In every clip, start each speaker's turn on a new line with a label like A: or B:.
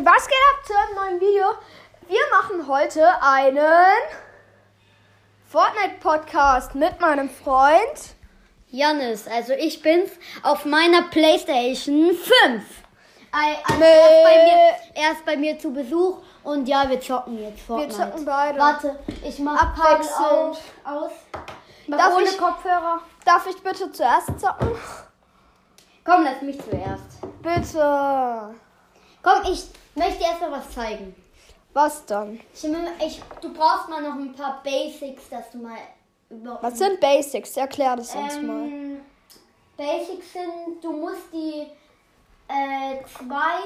A: Was geht ab zu einem neuen Video? Wir machen heute einen Fortnite-Podcast mit meinem Freund.
B: Janis, also ich bin's auf meiner Playstation 5. Ei- Also er, ist bei mir, er ist bei mir zu Besuch und ja, wir zocken jetzt Fortnite.
A: zocken beide.
B: Warte, ich mach Kabel
A: Abwechselnd.
B: aus. aus. Mach
A: Darf
B: ohne
A: ich-
B: Kopfhörer.
A: Darf ich bitte zuerst zocken?
B: Komm, lass mich zuerst.
A: Bitte.
B: Komm, ich möchte erst mal was zeigen.
A: Was dann?
B: Ich, ich, du brauchst mal noch ein paar Basics, dass du mal über.
A: Was sind Basics? Erklär das uns mal.
B: Ähm, Basics sind, du musst die äh, zwei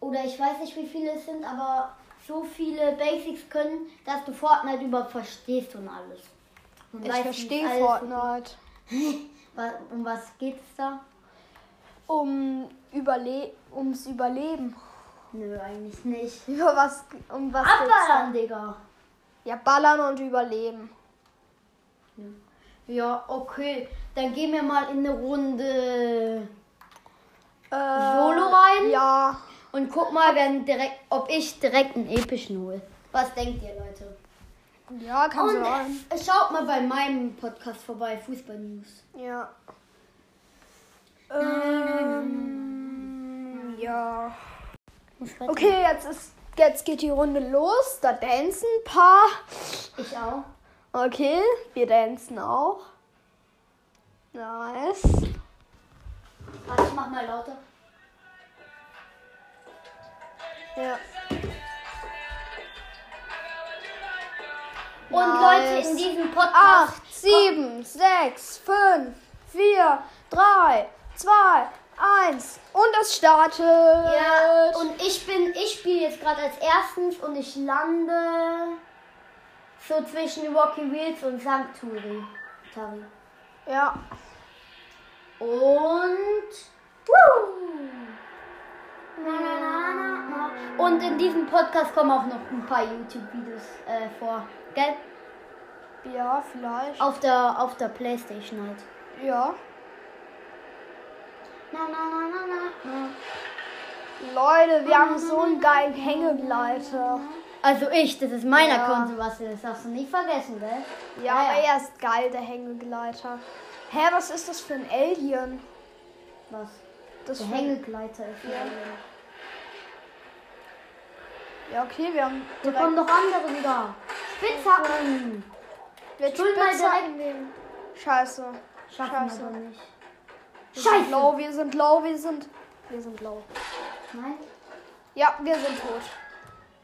B: oder ich weiß nicht wie viele es sind, aber so viele Basics können, dass du Fortnite überhaupt verstehst und alles. Und
A: Ich verstehe Fortnite.
B: Um was geht's da?
A: Um Überle ums Überleben.
B: Nö, eigentlich nicht.
A: Über was? Um was
B: Abballern, Digga.
A: Ja, ballern und überleben.
B: Ja, okay. Dann gehen wir mal in eine Runde
A: Äh,
B: Solo rein?
A: Ja.
B: und guck mal, wer direkt, ob ich direkt einen epischen hole. Was denkt ihr, Leute?
A: Ja, kann
B: Und
A: sein.
B: schaut mal bei meinem Podcast vorbei, Fußball News.
A: Ja. Ähm, ja. Okay, jetzt ist jetzt geht die Runde los. Da dancen ein paar.
B: Ich auch.
A: Okay, wir dancen auch. Nice.
B: Warte, ich mach mal lauter.
A: Ja.
B: Und
A: Nice.
B: Leute, in diesem Podcast.
A: 8, 7, 6, 5, 4, 3, 2, 1 und es startet.
B: Ja, und ich bin, ich spiele jetzt gerade als erstens und ich lande so zwischen Rocky Wheels und Sanctuary. Tari.
A: ja.
B: Und. Na. Und in diesem Podcast kommen auch noch ein paar YouTube-Videos äh, vor. Gell?
A: Ja, vielleicht.
B: Auf der, auf der Playstation halt.
A: Ja.
B: Na, na, na.
A: Leute, wir haben so einen geilen Hängegleiter.
B: Also ich, das ist mein
A: Ja.
B: Account, Sebastian. Das darfst du nicht vergessen, gell?
A: Ja, aber er ist geil, der Hängegleiter. Hä, was ist das für ein Alien?
B: Was?
A: Das
B: Der Hängegleiter ist ja.
A: Ja, okay, wir haben
B: Da
A: direkt...
B: kommen noch andere wieder. Spitzhacken.
A: Wir
B: will mal
A: nehmen. Scheiße.
B: Schaffen
A: Scheiße.
B: nicht.
A: Wir sind
B: Scheiße.
A: low, wir sind low, wir sind... Wir sind low.
B: Nein?
A: Ja, wir sind tot.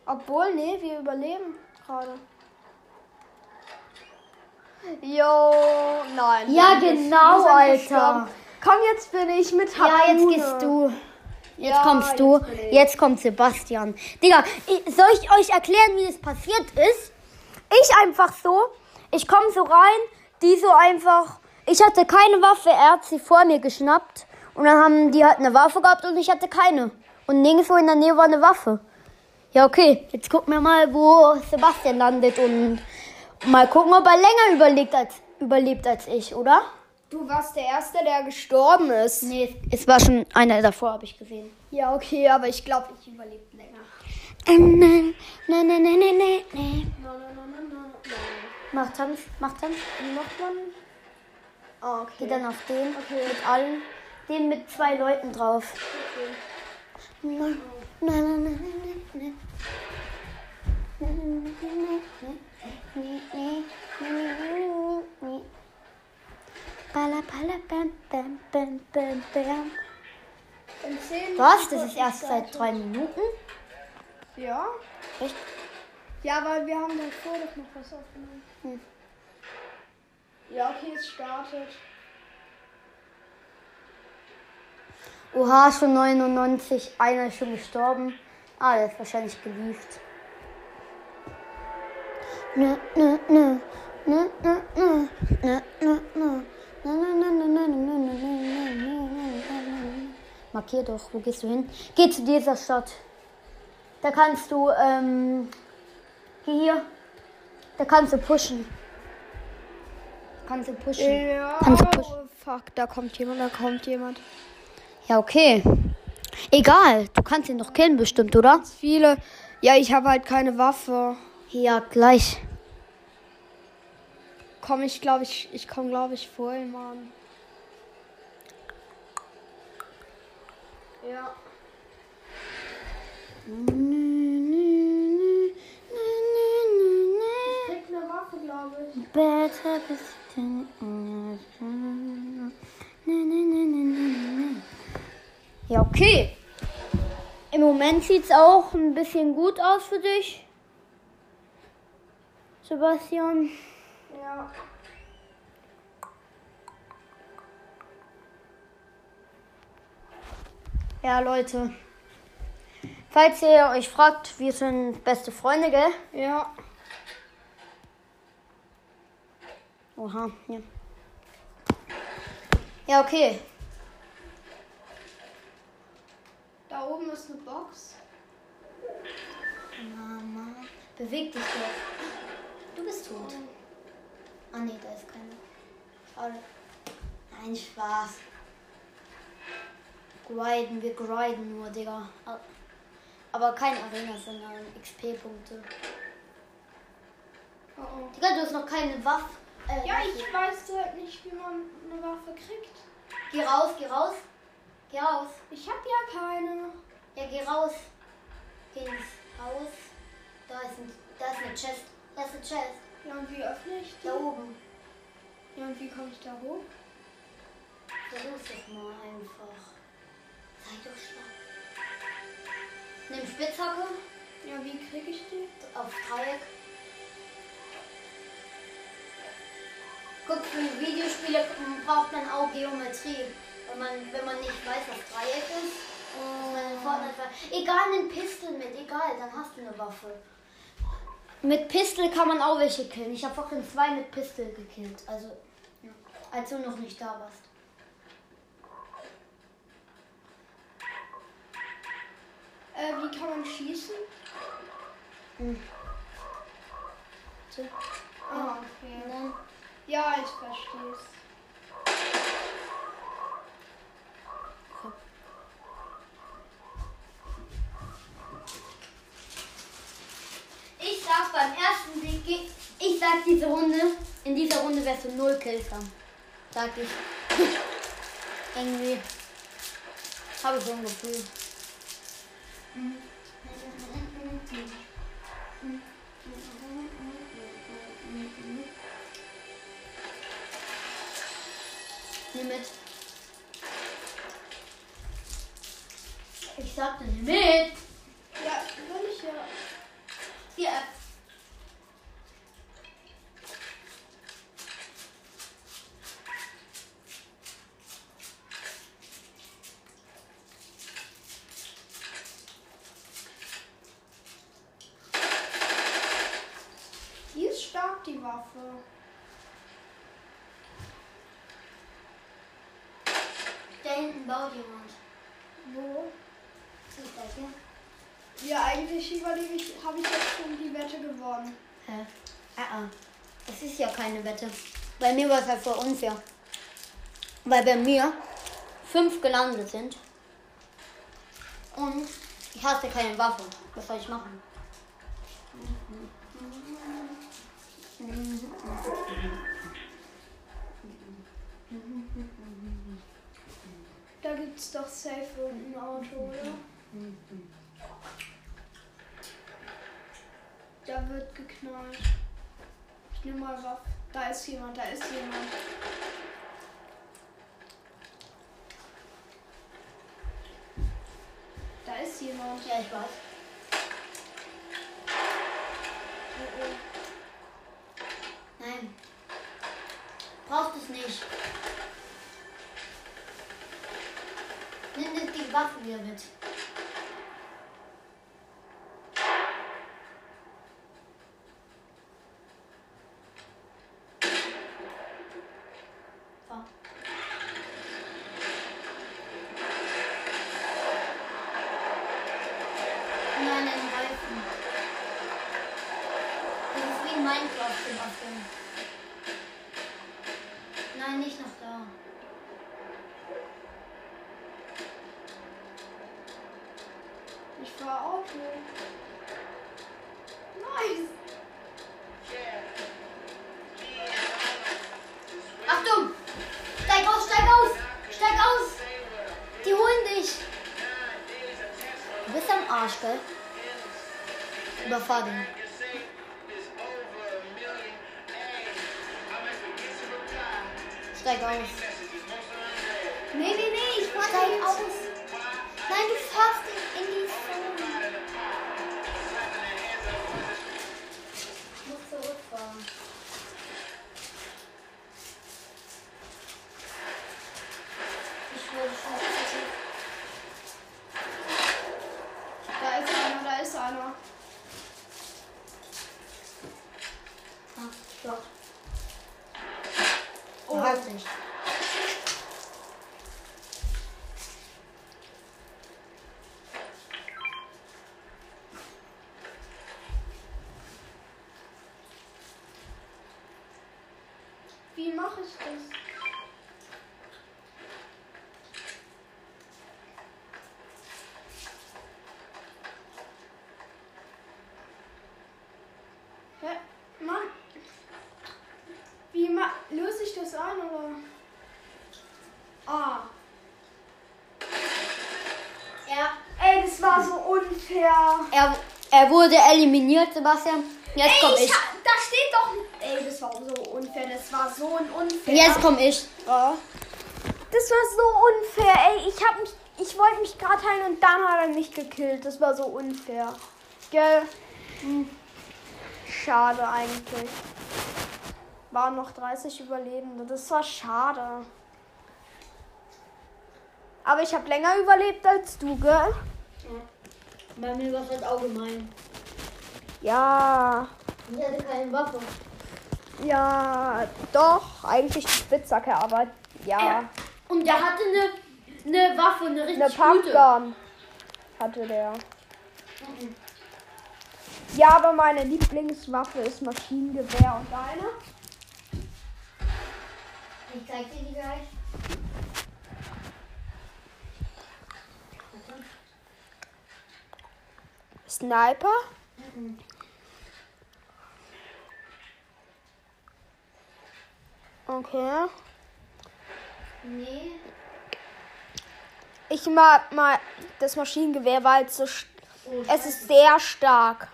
A: Obwohl, nee, wir überleben gerade. Jo, nein.
B: Ja, genau, Alter.
A: gestorben. Komm, jetzt bin ich mit
B: Ja, jetzt
A: Harpune.
B: gehst du. Jetzt
A: Ja,
B: kommst du.
A: jetzt.
B: Jetzt kommt Sebastian. Digga, soll ich euch erklären, wie das passiert ist? Ich einfach so. Ich komme so rein, die so einfach. Ich hatte keine Waffe, er hat sie vor mir geschnappt. Und dann haben die halt eine Waffe gehabt und ich hatte keine. Und nirgendwo in der Nähe war eine Waffe. Ja, okay. Jetzt gucken wir mal, wo Sebastian landet und mal gucken, ob er länger überlebt als, überlebt als ich, oder?
A: Du warst der Erste, der gestorben ist.
B: Nee, es war schon einer davor, habe ich gesehen.
A: Ja, okay, aber ich glaube, ich überlebe länger.
B: Ähm, nein, nein, nein, nein, nein, nein, nein. Mach Tanz, mach Tanz.
A: Wie macht man? Ah, okay.
B: Geh dann auf den, mit allen. Den mit zwei Leuten drauf. Nein, nein, nein, nein, nein, nein. Balla, balla, bam, bam, bam, bam, bam.
A: In zehn
B: Was? Das ist erst seit drei Minuten?
A: Ja?
B: Echt?
A: Ja, weil wir haben davor doch noch was aufgenommen.
B: Hm.
A: Ja, okay, es startet.
B: Oha, schon 99. Einer ist schon gestorben. Ah, der ist wahrscheinlich gelieft. Nö, nö, nö. Nö, nö, nö. Nö, nö, nö. Nö, nö, nö, nö, nö, nö, nö, nö, nö. Markier doch, wo gehst du hin? Geh zu dieser Stadt. Da kannst du, ähm, geh hier. Da kannst du pushen. Kannst du pushen.
A: Ja.
B: Du pushen.
A: Oh, fuck, da kommt jemand, da kommt jemand.
B: Ja, okay. Egal, du kannst ihn doch killen bestimmt, oder?
A: Viele. Ja, ich habe halt keine Waffe.
B: Ja, gleich.
A: Komm, ich glaube, ich, ich komme, glaube ich, vor ihm an. Ja. Ich krieg eine Waffe, glaube ich.
B: Better Ja, okay. Im Moment sieht es auch ein bisschen gut aus für dich. Sebastian.
A: Ja.
B: Ja, Leute. Falls ihr euch fragt, wir sind beste Freunde, gell?
A: Ja.
B: Oha, ja. Ja, okay.
A: Da oben ist eine Box.
B: Mama, beweg dich doch. Du bist tot. Ah, nee, da ist keiner. Schade. Nein, Spaß. Griden, wir griden nur, Digga. Aber kein Arena, sondern XP-Punkte.
A: Oh, oh.
B: Digga, du hast noch keine Waffe. Äh,
A: Ja, ich weiß halt nicht, wie man eine Waffe kriegt.
B: Geh raus, geh raus. Geh raus.
A: Ich habe ja keine.
B: Ja, geh raus. Geh ins Haus. Da ist, ein, da ist eine Chest. Da ist eine Chest.
A: Ja, und wie öffne ich die?
B: Da oben.
A: Ja, und wie komme ich da hoch?
B: Versuch's doch mal einfach. Sei doch stark. Nimm Spitzhacke
A: Ja, wie kriege ich die?
B: auf Dreieck. Guck, für Videospiele braucht man auch Geometrie. Wenn man, wenn man nicht weiß, was Dreieck ist. ver- Egal, nimm Pistol mit, egal, dann hast du eine Waffe. Mit Pistol kann man auch welche killen. Ich habe vorhin zwei mit Pistol gekillt. Also, ja, als du noch nicht da warst.
A: Äh, wie kann man schießen?
B: So.
A: Ah, okay.
B: Dann
A: Ja, ich verstehe es.
B: Ich sag beim ersten Sieg, ich sag diese Runde, in dieser Runde wirst du null Kills haben. Sag ich. Irgendwie. Habe ich so ein Gefühl. Nimm mit. Ich sagte, nimm mit.
A: Ja, will ich ja.
B: Hier.
A: Die ist stark, die Waffe.
B: Da hinten baut jemand.
A: Wo?
B: Ist das hier?
A: Ja, eigentlich überlege ich, habe ich jetzt schon die Wette gewonnen.
B: Hä? Ah, ah. Das ist ja keine Wette. Bei mir war es halt voll unfair. Weil bei mir fünf gelandet sind. Und ich hatte keine Waffe. Was soll ich machen?
A: Da gibt's doch safe ein Auto, oder? Da wird geknallt. Ich nehme mal Waffe. Da ist jemand, da ist jemand. Da ist jemand.
B: Ja, ich weiß.
A: Oh, oh.
B: Nein. Brauchst es nicht. Nimm die Waffe wieder mit.
A: father. Mache ich das? Hä? Mann. Wie ma löse ich das ein oder? Ah.
B: Ja.
A: Ey, das war so unfair.
B: Er, er wurde eliminiert, Sebastian. Jetzt komm
A: Ey,
B: ich.
A: ha- da steht doch. Ey, das war so unfair. Das war so ein unfair.
B: Jetzt komm ich.
A: Ja. Das war so unfair, ey. Ich hab mich. Ich wollte mich gerade heilen und dann hat er mich gekillt. Das war so unfair. Gell? Hm. Schade eigentlich. Waren noch 30 Überlebende. Das war schade. Aber ich habe länger überlebt als du, gell?
B: Bei mir war es halt allgemein.
A: Ja.
B: Ich hatte keine Waffe.
A: Ja, doch. Eigentlich die Spitzhacke, aber ja.
B: Und der hatte eine, eine Waffe, eine richtig
A: Eine. Pumpgun hatte der. Ja, aber meine Lieblingswaffe ist Maschinengewehr und deine?
B: Ich zeig dir die gleich.
A: Sniper? Okay.
B: Nee.
A: Ich mag mal das Maschinengewehr, weil es so.
B: Oh,
A: Es ist sehr stark.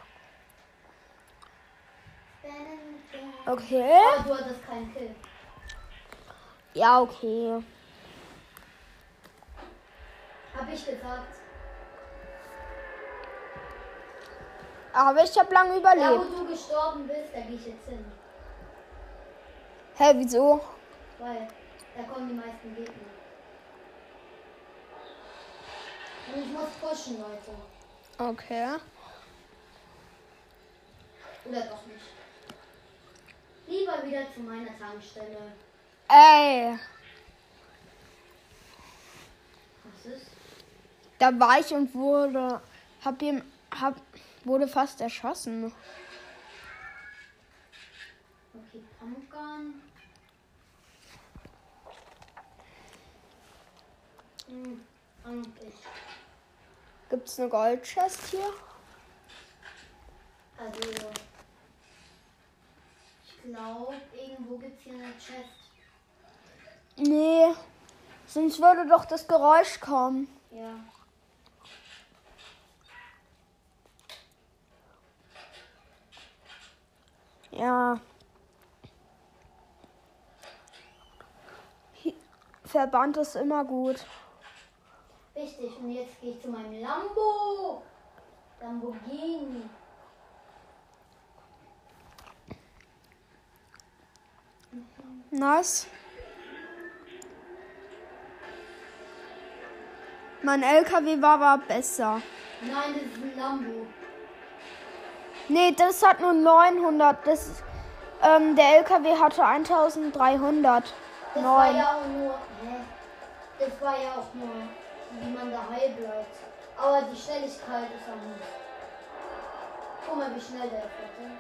A: Okay.
B: Aber du hattest keinen Kill.
A: Ja, okay.
B: Hab ich gesagt.
A: Aber ich habe lange
B: Da, wo
A: überlebt.
B: du gestorben bist, da gehe ich jetzt hin.
A: Hä, wieso?
B: Weil da kommen die meisten Gegner. Und ich muss pushen, Leute.
A: Okay.
B: Oder doch nicht. Lieber wieder zu meiner Tankstelle.
A: Ey,
B: Was ist?
A: da war ich und wurde. Hab ihm. Hab, wurde fast erschossen.
B: Okay, Pumpgun. Hm, ich.
A: Gibt's eine Goldchest hier?
B: Also. Ich glaube, irgendwo gibt es hier eine Chest.
A: Nee. Sonst würde doch das Geräusch kommen.
B: Ja.
A: Ja. Verband ist immer gut.
B: Richtig, und jetzt gehe ich zu meinem Lambo. Lamborghini.
A: Nice. Mein LKW war aber besser.
B: Nein, das ist ein Lambo.
A: Nee, das hat nur 900. Das, ähm, der LKW hatte 1300.
B: Das war
A: Neun.
B: ja auch nur. Hä? Das war ja auch nur, wie man da heil bleibt. Aber die Schnelligkeit ist am Hut. Guck mal, wie schnell der fährt. Ne?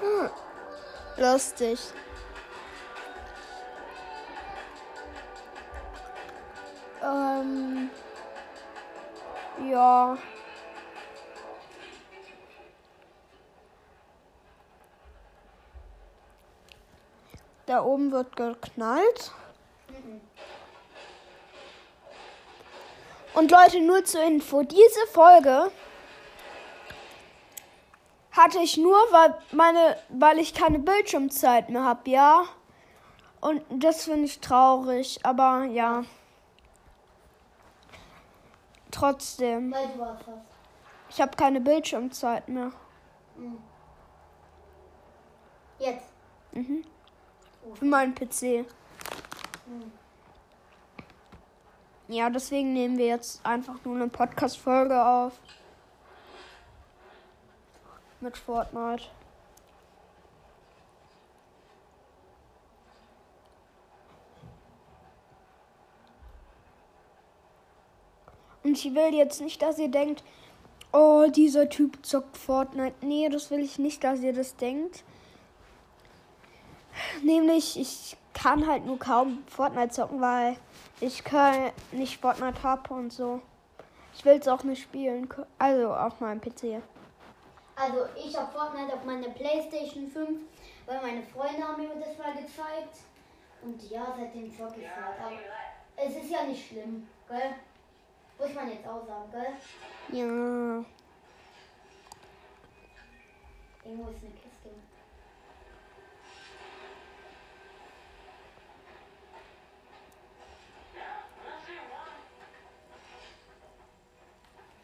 A: Hm. lustig. Wird geknallt. Und Leute, nur zur Info, diese Folge hatte ich nur, weil meine, weil ich keine Bildschirmzeit mehr habe, ja. Und das finde ich traurig, aber ja. Trotzdem, ich habe keine Bildschirmzeit mehr.
B: Mhm. Jetzt.
A: Mhm. Für meinen PC.
B: Mhm.
A: Ja, deswegen nehmen wir jetzt einfach nur eine Podcast-Folge auf. Mit Fortnite. Und ich will jetzt nicht, dass ihr denkt, oh, dieser Typ zockt Fortnite. Nee, das will ich nicht, dass ihr das denkt. Nämlich, ich kann halt nur kaum Fortnite zocken, weil ich kann nicht Fortnite habe und so. Ich will es auch nicht spielen. Also auf meinem PC.
B: Also ich habe Fortnite auf meiner Playstation 5, weil meine Freunde haben mir das mal gezeigt. Und ja, seitdem zocke ich halt. Aber es ist ja nicht schlimm, gell? Muss man jetzt auch sagen, gell?
A: Ja.
B: Irgendwo ist eine Kiste.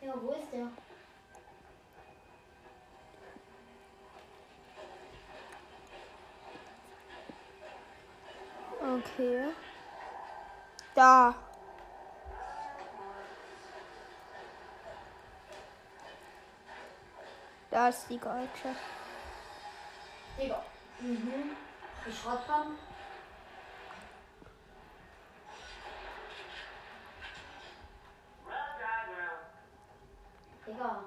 B: Ja, wo ist der?
A: Okay. Da. Da ist die Goldsche.
B: Digga. Mhm. Die Schrottkram. Digga.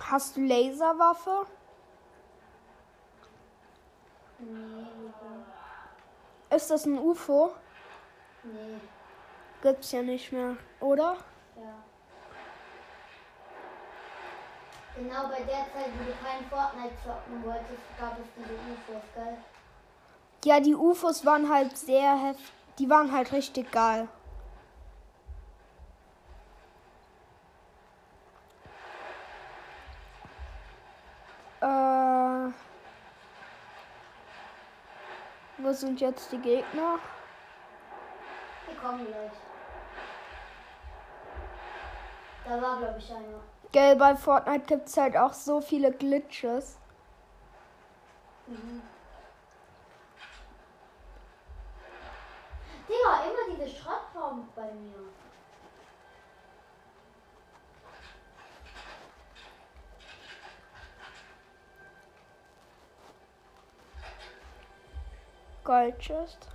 A: Hast du Laserwaffe?
B: Nee.
A: Ist das ein UFO?
B: Nee.
A: Gibt's ja nicht mehr, oder?
B: Ja. Genau bei der Zeit, wo du kein Fortnite zocken wolltest, gab es diese UFOs, gell?
A: Ja, die UFOs waren halt sehr heftig. Die waren halt richtig geil. Äh, wo sind jetzt die Gegner?
B: Die kommen gleich. Da war, glaube ich, einer.
A: Gell, bei Fortnite gibt's halt auch so viele Glitches.
B: Mhm. Digga, immer diese Schrottraum bei mir.
A: Goldchest.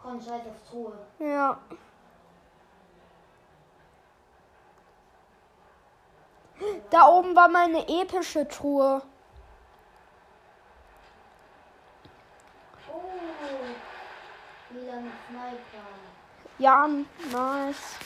B: Komm, scheiß auf Truhe.
A: Ja. Da oben war meine epische Truhe.
B: Oh, wieder mit Sniper.
A: Ja, nice.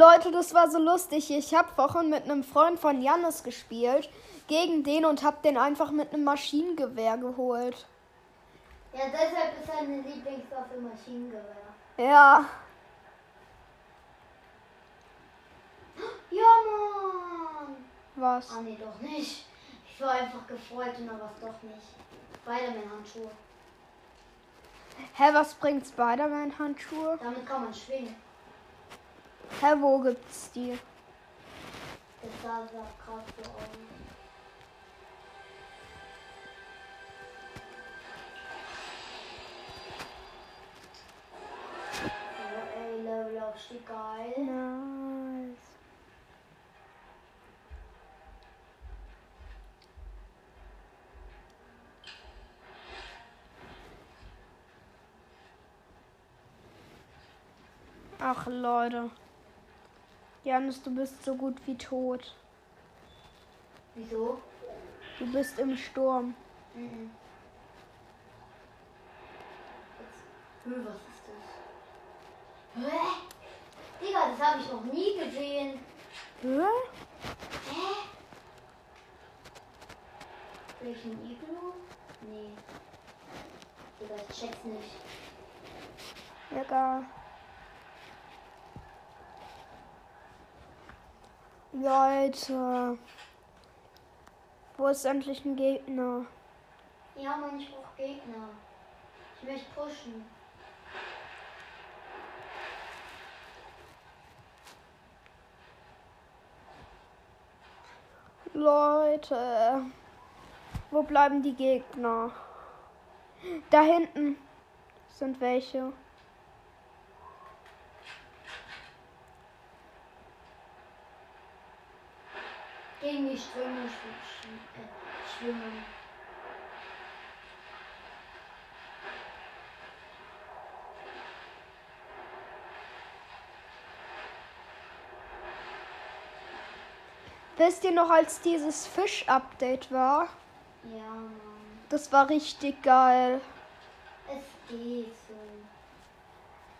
A: Leute, das war so lustig. Ich habe vorhin mit einem Freund von Jannis gespielt gegen den und habe den einfach mit einem Maschinengewehr geholt.
B: Ja, deshalb ist seine Lieblingswaffe Maschinengewehr.
A: Ja,
B: Ja, Mann!
A: was?
B: Ah, nee, doch nicht. Ich war einfach gefreut und dann war es doch nicht. Spider-Man-Handschuhe.
A: Hä, was bringt Spider-Man-Handschuhe?
B: Damit kann man schwingen.
A: Hä, wo gibt's die?
B: Das sah gerade so aus. Ey, Level Aufstieg geil.
A: Nice. Ach Leute. Janis, du bist so gut wie tot.
B: Wieso?
A: Du bist im Sturm.
B: Mhm. Jetzt. Hö, was ist das? Hä? Digga, das habe ich noch nie gesehen.
A: Hä?
B: Hä? Welchen Iglu? Nee. Digga, ich check's nicht.
A: Egal. Leute. Wo ist endlich ein Gegner?
B: Ja, Mann, ich brauch Gegner. Ich möchte pushen.
A: Leute. Wo bleiben die Gegner? Da hinten sind welche.
B: Gegen die Ströme sch- sch- schwimmen.
A: Wisst ihr noch, als dieses Fisch-Update war?
B: Ja, Mann.
A: Das war richtig geil.
B: Es geht so.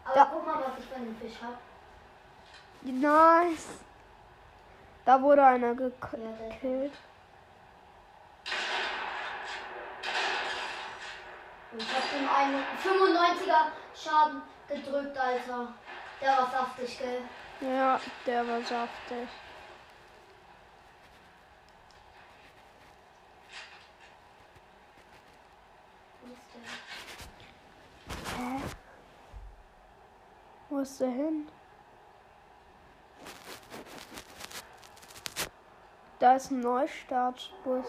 B: Aber
A: Da-
B: guck mal, was ich für einen Fisch hab.
A: Nice. Da wurde einer gekillt.
B: Ich hab dem einen 95er Schaden gedrückt, Alter. Der war saftig, gell?
A: Ja, der war saftig.
B: Wo ist der?
A: Hä? Wo ist der hin? Da ist ein Neustartbus.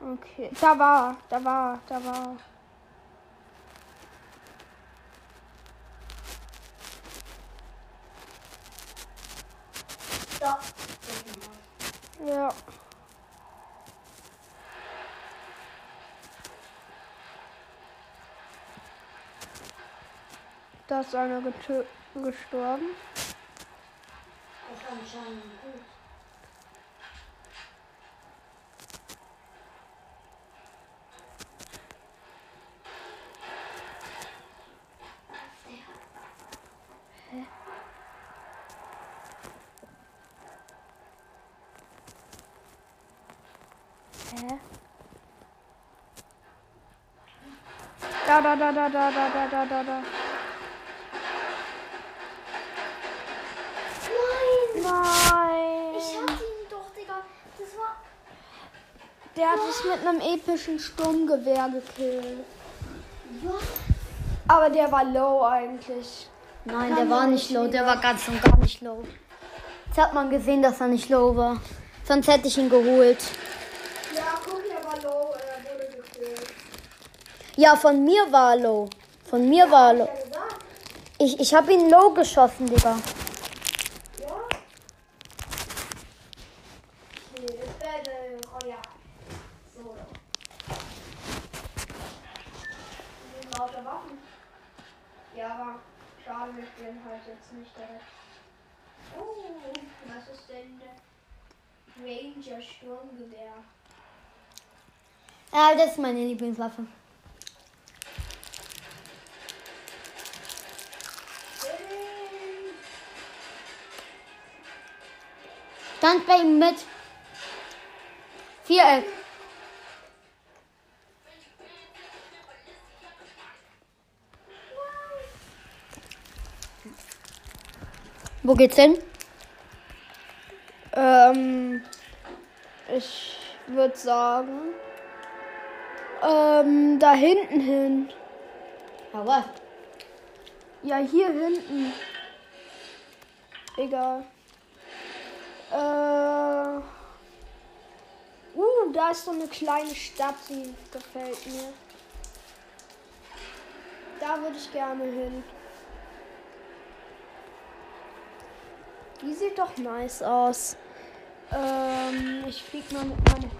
A: Okay, da war, da war, da war.
B: Da. Welchen Haus?
A: Ja. Da ist einer gestorben. Da, da, da, da, da, da, da, da, da, Der hat sich mit einem epischen Sturmgewehr gekillt. Aber der war low eigentlich.
B: Nein,
A: Kann
B: der war nicht low. Der war ganz und gar nicht low. Jetzt hat man gesehen, dass er nicht low war. Sonst hätte ich ihn geholt.
A: Ja, guck, der war low, er wurde gekillt.
B: Ja, von mir war er low. Von mir war er low.
A: Ja.
B: Ich, ich habe ihn low geschossen, Digga.
A: Ja. Nee, das wäre der. Oh ja. So. Die sind lauter Waffen. Ja, aber schade, wir spielen halt jetzt nicht direkt. Oh, was ist denn der Ranger Sturmgewehr?
B: Ja, das ist meine Lieblingswaffe. Stand bei ihm mit. Viereck. Wo geht's hin?
A: Ähm, ich würde sagen, ähm, da hinten hin.
B: Was?
A: Ja, hier hinten. Egal. Äh. Uh, da ist so eine kleine Stadt, die gefällt mir. Da würde ich gerne hin. Die sieht doch nice aus. Ähm, ich flieg mal mit meinem.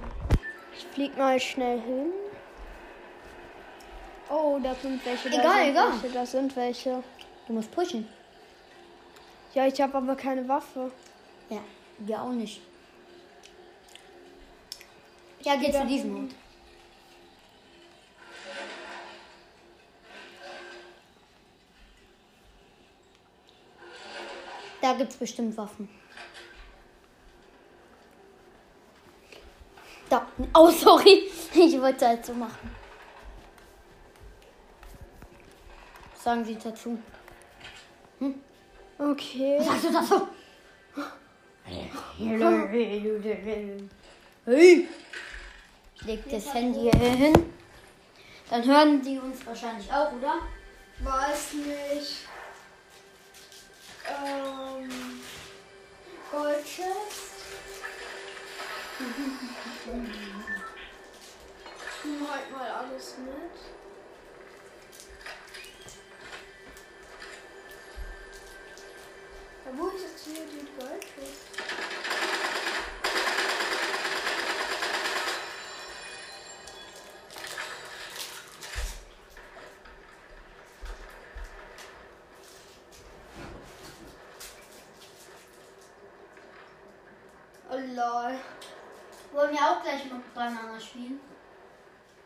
A: Ich flieg mal schnell hin. Oh, da sind welche. Da
B: Egal,
A: sind
B: egal.
A: Welche, da sind welche.
B: Du musst pushen.
A: Ja, ich habe aber keine Waffe.
B: Ja, wir auch nicht. Ja, geht zu diesem Hund. Da gibt's bestimmt Waffen. Da. Oh, sorry. Ich wollte halt so machen. Sagen Sie dazu?
A: Okay.
B: Sagst du? Hey. Ich leg das Handy hier hin. Dann hören die uns wahrscheinlich auch, oder?
A: Weiß nicht. Ähm. Goldchest. Ich nehme heute mal alles mit. Wo ist jetzt hier die Goldchest? Oh lol.
B: Wollen wir auch gleich mit Banana spielen?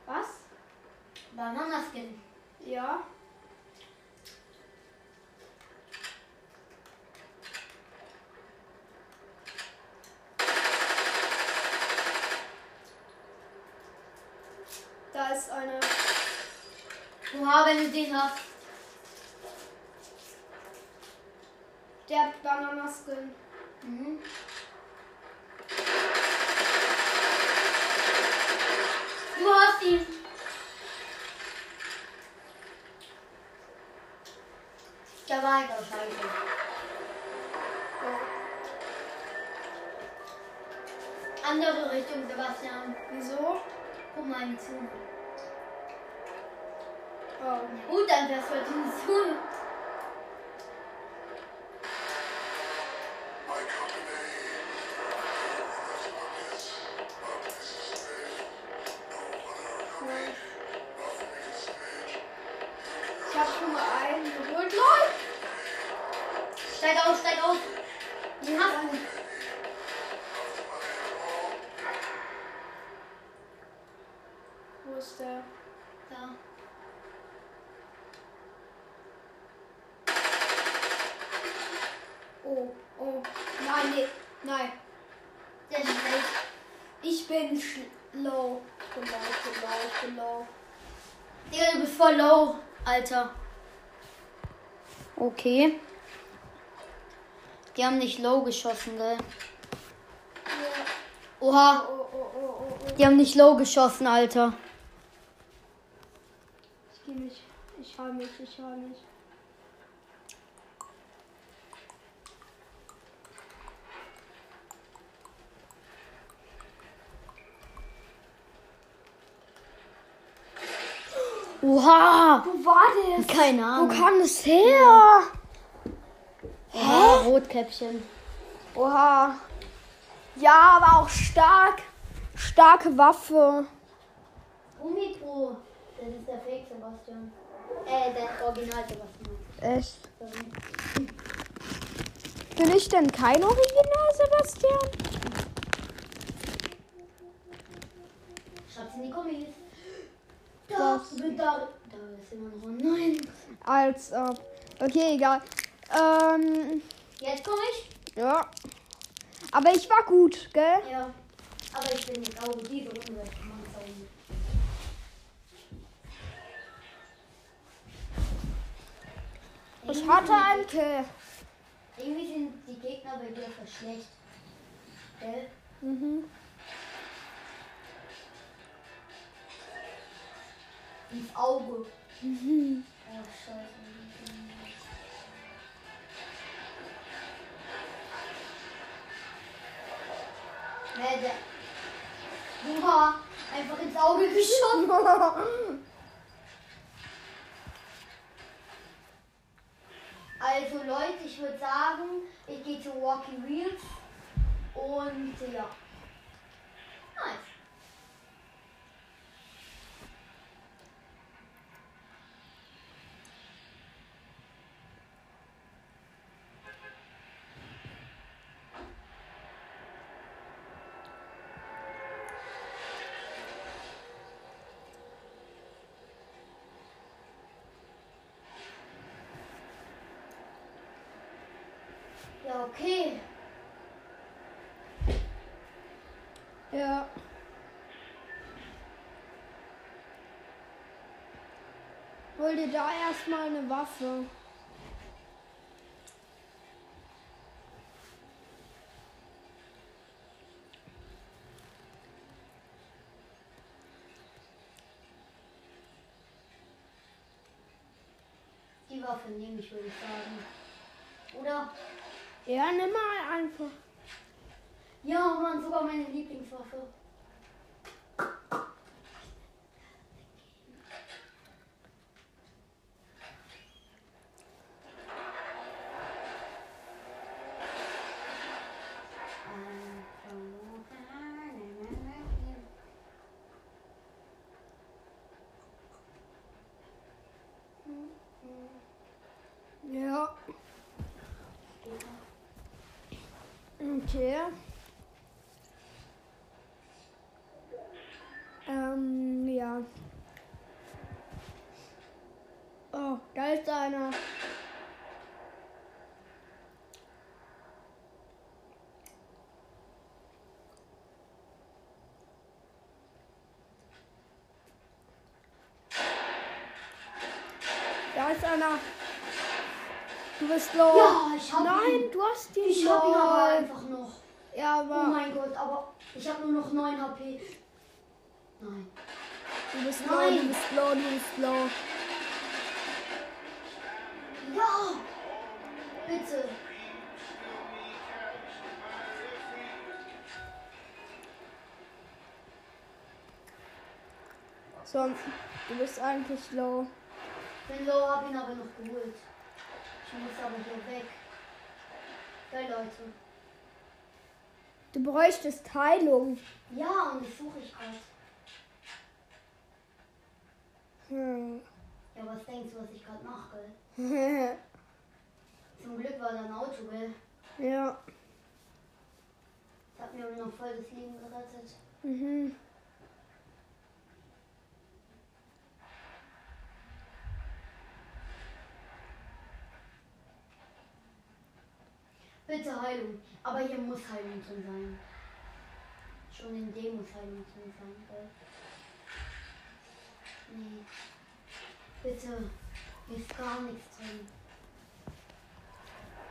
A: Was?
B: Bananaskin.
A: Ja. Da ist eine.
B: Hast.
A: Der Bananaskin.
B: Mhm. Alter. Okay. Die haben nicht low geschossen, gell? Oha,
A: Oh, oh, oh, oh, oh.
B: die haben nicht low geschossen, Alter.
A: Ich geh mich. Ich heul mich, ich heul mich.
B: Oha!
A: Wo war der?
B: Keine
A: Wo
B: Ahnung.
A: kam das her?
B: Oha, Rotkäppchen.
A: Oha. Ja, aber auch stark. Starke Waffe.
B: Umipro. Das ist der Fake Sebastian. Äh, der Original Sebastian.
A: Echt? Bin ich denn kein Original, Sebastian?
B: Schreib's in die Kommis.
A: Was?
B: Da, da, da ist immer noch ein Nein.
A: Als ob. Okay, egal. Ähm,
B: Jetzt komme ich.
A: ja. Aber ich war gut, gell?
B: Ja. Aber ich bin jetzt auch diese Runde.
A: Ich hatte einen Kill.
B: Irgendwie sind die Gegner bei dir voll schlecht. Gell?
A: Mhm.
B: Ins Auge.
A: Mhm.
B: Oh, scheiße. Einfach ins Auge geschossen. Also Leute, ich würde sagen, ich gehe zu Walking Wheels und ja. Nice. Ja, okay.
A: Ja. Hol dir da erstmal eine Waffe.
B: Die Waffe nehme ich, würde ich sagen. Oder?
A: Ja, nimm mal einfach.
B: Ja, Mann, sogar meine Lieblingswaffe.
A: Ja. Okay. Ähm, ja. Oh, da ist einer. Da ist einer. Du bist low.
B: Ja, ich hab
A: Nein,
B: ihn.
A: du hast ihn.
B: Ich hab ihn aber einfach noch.
A: Ja,
B: Oh
A: aber
B: mein Gott, aber ich habe nur noch 9 HP. Nein.
A: du bist low,
B: Nein.
A: du bist low, du bist low.
B: Bitte.
A: So, du bist eigentlich low.
B: Den Low hab ihn aber noch geholt. Ich muss aber hier weg. Geil, Leute.
A: Du bräuchtest Heilung.
B: Ja, und das suche ich gerade.
A: Hm.
B: Ja, was denkst du, was ich gerade mache, gell? Zum Glück war da ein Auto, gell?
A: ja.
B: Das hat mir aber noch voll das Leben gerettet.
A: Mhm.
B: Bitte Heilung. Aber hier muss Heilung drin sein. Schon in dem muss Heilung drin sein, gell? Nee. Bitte. Hier ist gar nichts drin. Ja. Kann man die irgendwie nehmen?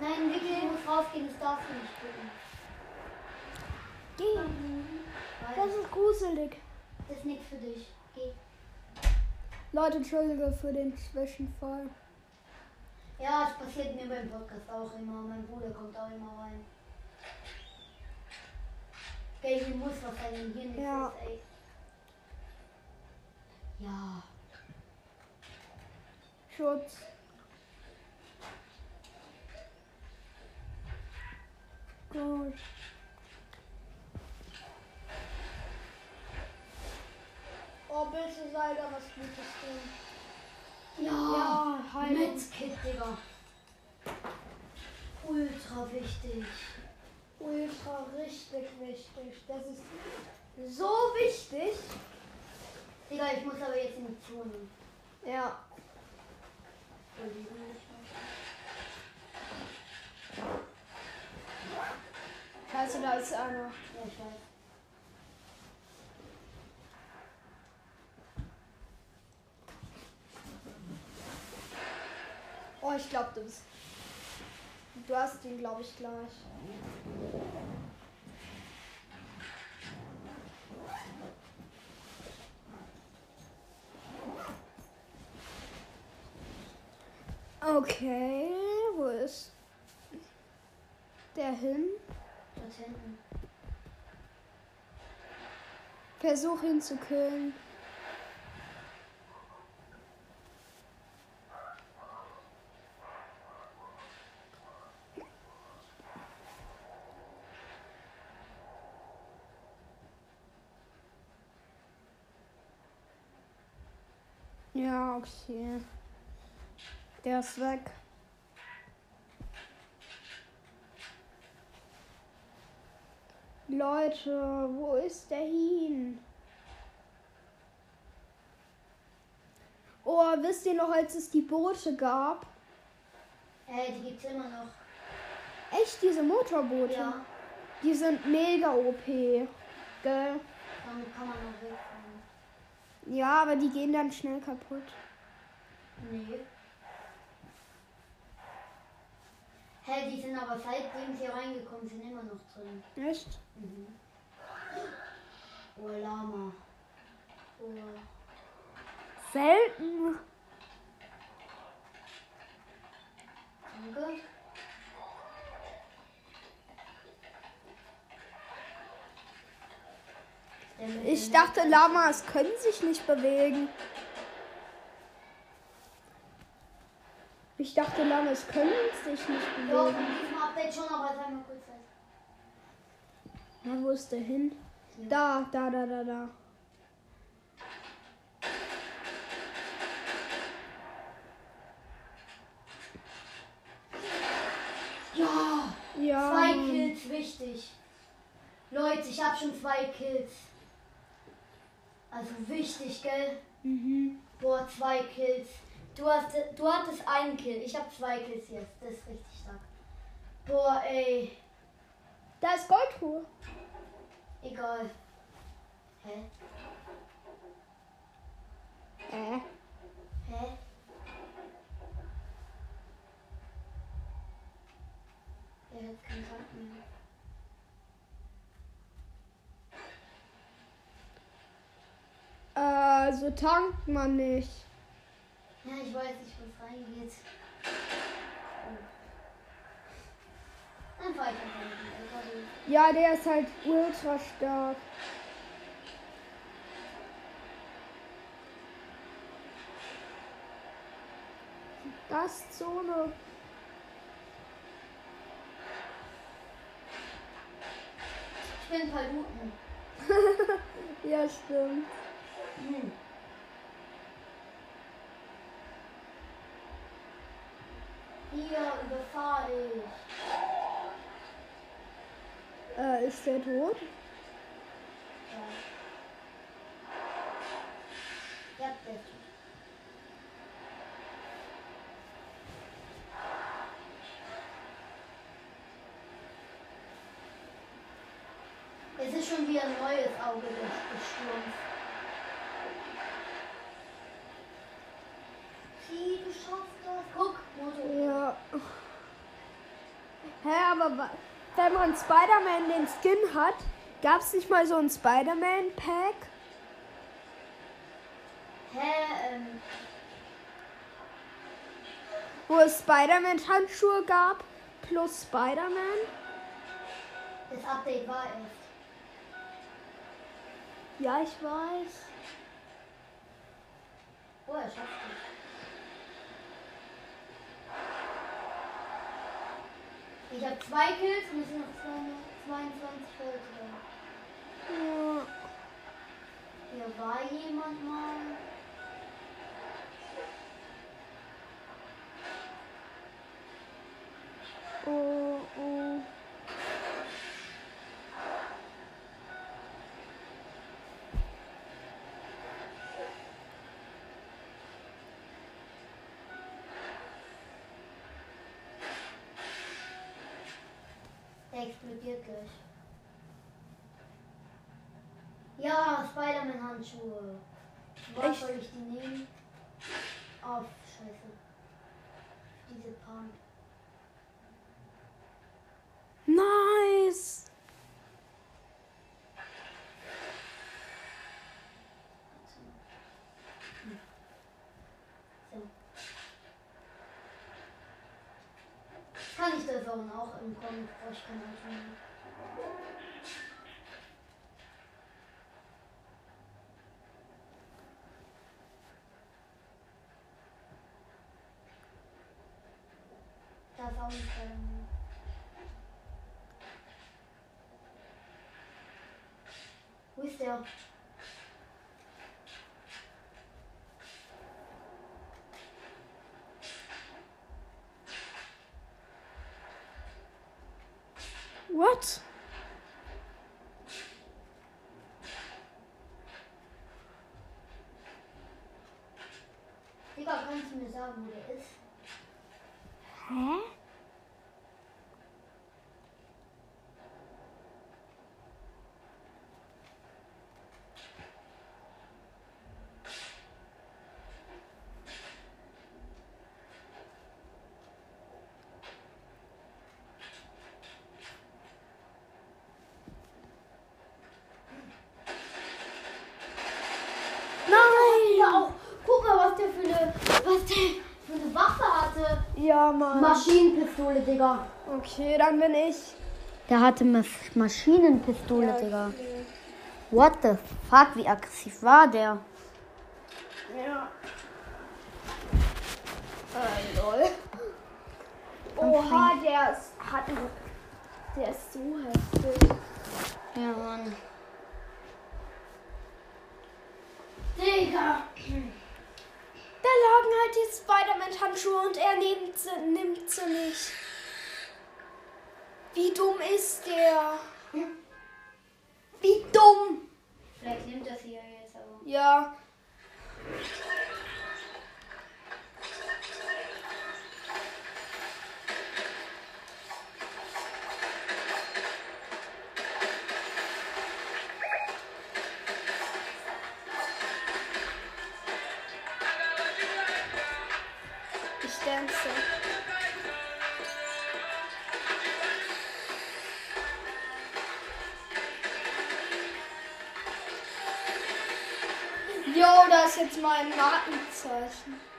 B: Nein, Vicky, rausgehen, das darfst du nicht tun.
A: Geh. Das ist gruselig.
B: das ist nichts für dich. Geh.
A: Leute, entschuldige für den Zwischenfall.
B: Ja, es passiert mir beim Podcast auch immer. Mein Bruder kommt auch immer rein. Okay, hier muss was sein, hier nichts
A: Ja.
B: ist, ey. Ja.
A: Schutz. Gut. Oh, bitte sei da was Gutes drin.
B: Ja,
A: Ja, Heilung.
B: Medkit, Digga. Ultra wichtig.
A: Ultra richtig wichtig. Das ist so wichtig.
B: Digga, ich muss aber jetzt in die Zone.
A: Ja. Scheiße, da ist einer.
B: Ja, ich weiß.
A: Oh, ich glaube, du bist. Du hast ihn, glaube ich, gleich. Okay, wo ist der hin?
B: Dort hinten.
A: Versuch ihn zu killen. Ja, okay. Der ist weg. Leute, wo ist der hin? Oh, wisst ihr noch, als es die Boote gab?
B: Äh, die gibt's immer noch.
A: Echt, diese Motorboote?
B: Ja.
A: Die sind mega OP. Gell?
B: Damit kann man noch wegfahren.
A: Ja, aber die gehen dann schnell kaputt.
B: Nee. Hä, die sind aber seitdem sie reingekommen sind immer noch drin.
A: Echt?
B: Mhm. Oh, Lama. Oh.
A: Selten.
B: Danke.
A: Ich dachte, Lamas können sich nicht bewegen. Ich dachte, Lamas können sich nicht bewegen.
B: in diesem Update schon, aber sei mal kurz fest.
A: Na, wo ist der hin?
B: Ja.
A: Da, da, da, da, da.
B: Ja!
A: Ja.
B: Zwei Kills, wichtig. Leute, ich habe schon zwei Kills. Also wichtig, gell?
A: Mhm.
B: Boah, zwei Kills. Du, hast, du hattest einen Kill. Ich habe zwei Kills jetzt. Das ist richtig stark. Boah, ey.
A: Da ist Goldruhe.
B: Egal. Hä?
A: Äh.
B: Hä? Er hat keinen Tag mehr.
A: Äh, so tankt man nicht.
B: Ja, ich weiß nicht, wo es reingeht. Oh. Dann fahr ich einfach mit dem LKW.
A: Ja, der ist halt ultra stark. Gastzone.
B: Ich bin Paluten.
A: Ja, stimmt.
B: Hm. Hier überfahr ich.
A: Äh, ist der tot?
B: Ja. Ja, der ist gut. Es ist schon wieder ein neues Auge des, des Sturms. Sie, du schaffst das. Guck, Motor.
A: Ja. Hä, aber wa- wenn man Spider-Man den Skin hat, gab es nicht mal so ein Spider-Man-Pack?
B: Hä, ähm,
A: Wo es Spider-Man-Handschuhe gab, plus Spider-Man?
B: das Update war erst.
A: Ja, ich weiß.
B: Oh, er schafft es. Ich habe zwei Kills und es sind noch zwei- 22 Völker.
A: Ja.
B: Hier war jemand mal.
A: Oh, oh.
B: Der explodiert gleich. Ja, Spider-Man-Handschuhe. Was soll ich die nehmen? Auf, scheiße. Diese Pump.
A: Nice.
B: So. Vorhin auch im Comic, brauche ich kein Auto mehr. Da ein Feuerwehr. Wo ist der?
A: What?
B: Digga, kannst du mir sagen, wo der ist?
A: Hä? Nein!
B: Ja, auch. Guck mal, was der für eine, was der für eine Waffe hatte.
A: Ja, Mann.
B: Maschinenpistole, Digga.
A: Okay, dann bin ich.
B: Der hatte Maschinenpistole,
A: Ja,
B: Digga.
A: okay.
B: What the fuck, wie aggressiv war der?
A: Ja. Äh, lol. Oha, der ist, hat der ist so heftig.
B: Ja, Mann. Digga.
A: Da lagen halt die Spider-Man-Handschuhe und er nimmt sie, nimmt sie nicht. Wie dumm ist der? Wie dumm?
B: Vielleicht nimmt das hier jetzt aber.
A: Ja. Da ist jetzt mein Markenzeichen.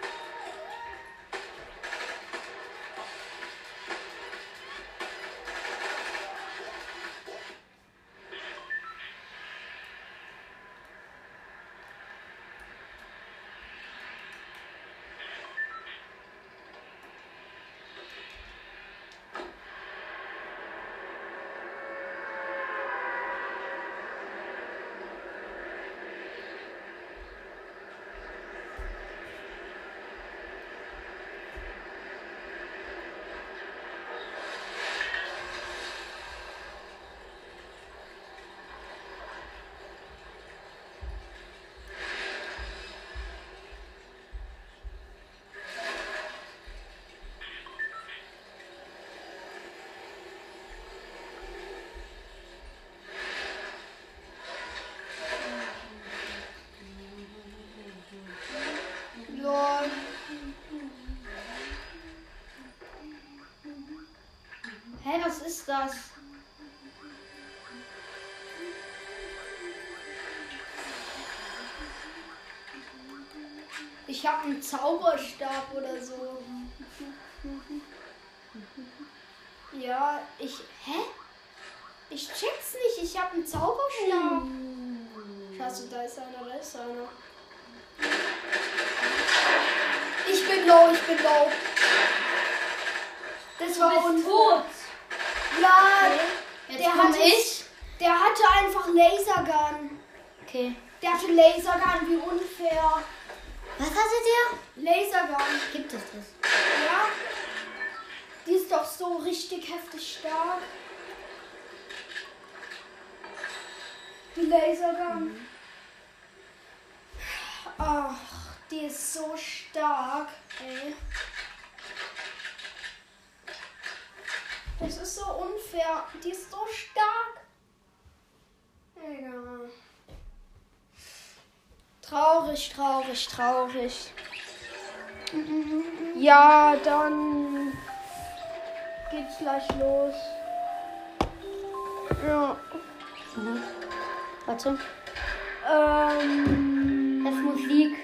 A: Das? Ich habe einen Zauberstab oder so. Ja, ich. Hä? Ich check's nicht. Ich habe einen Zauberstab. Scheiße, da ist einer, da ist einer. Ich bin low, ich bin low. Das war untot. Ja,
B: Jetzt
A: der hatte
B: ich.
A: Der hatte einfach Lasergun.
B: Okay.
A: Der hatte Lasergun, wie unfair.
B: Was hatte
A: Lasergun,
B: der? Gibt es das?
A: ja. Die ist doch so richtig heftig stark. Die Lasergun. Ach, die ist so stark, ey. Das ist so unfair. Die ist so stark. Egal. Traurig, traurig, traurig. Ja, dann geht's gleich los. Ja.
B: Warte.
A: Ähm.
B: Das ist Musik.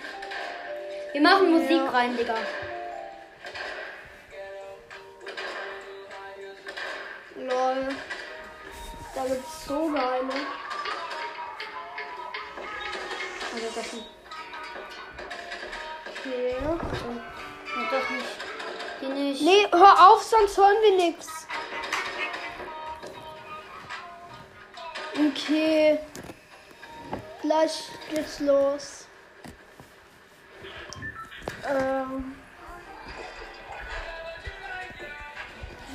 B: Wir machen Musik
A: Ja.
B: rein, Digga.
A: Gibt's so geile.
B: Also das nicht.
A: Okay.
B: Ja, doch nicht. Die nicht.
A: Nee, hör auf, sonst hören wir nix. Okay. Gleich geht's los. Ähm.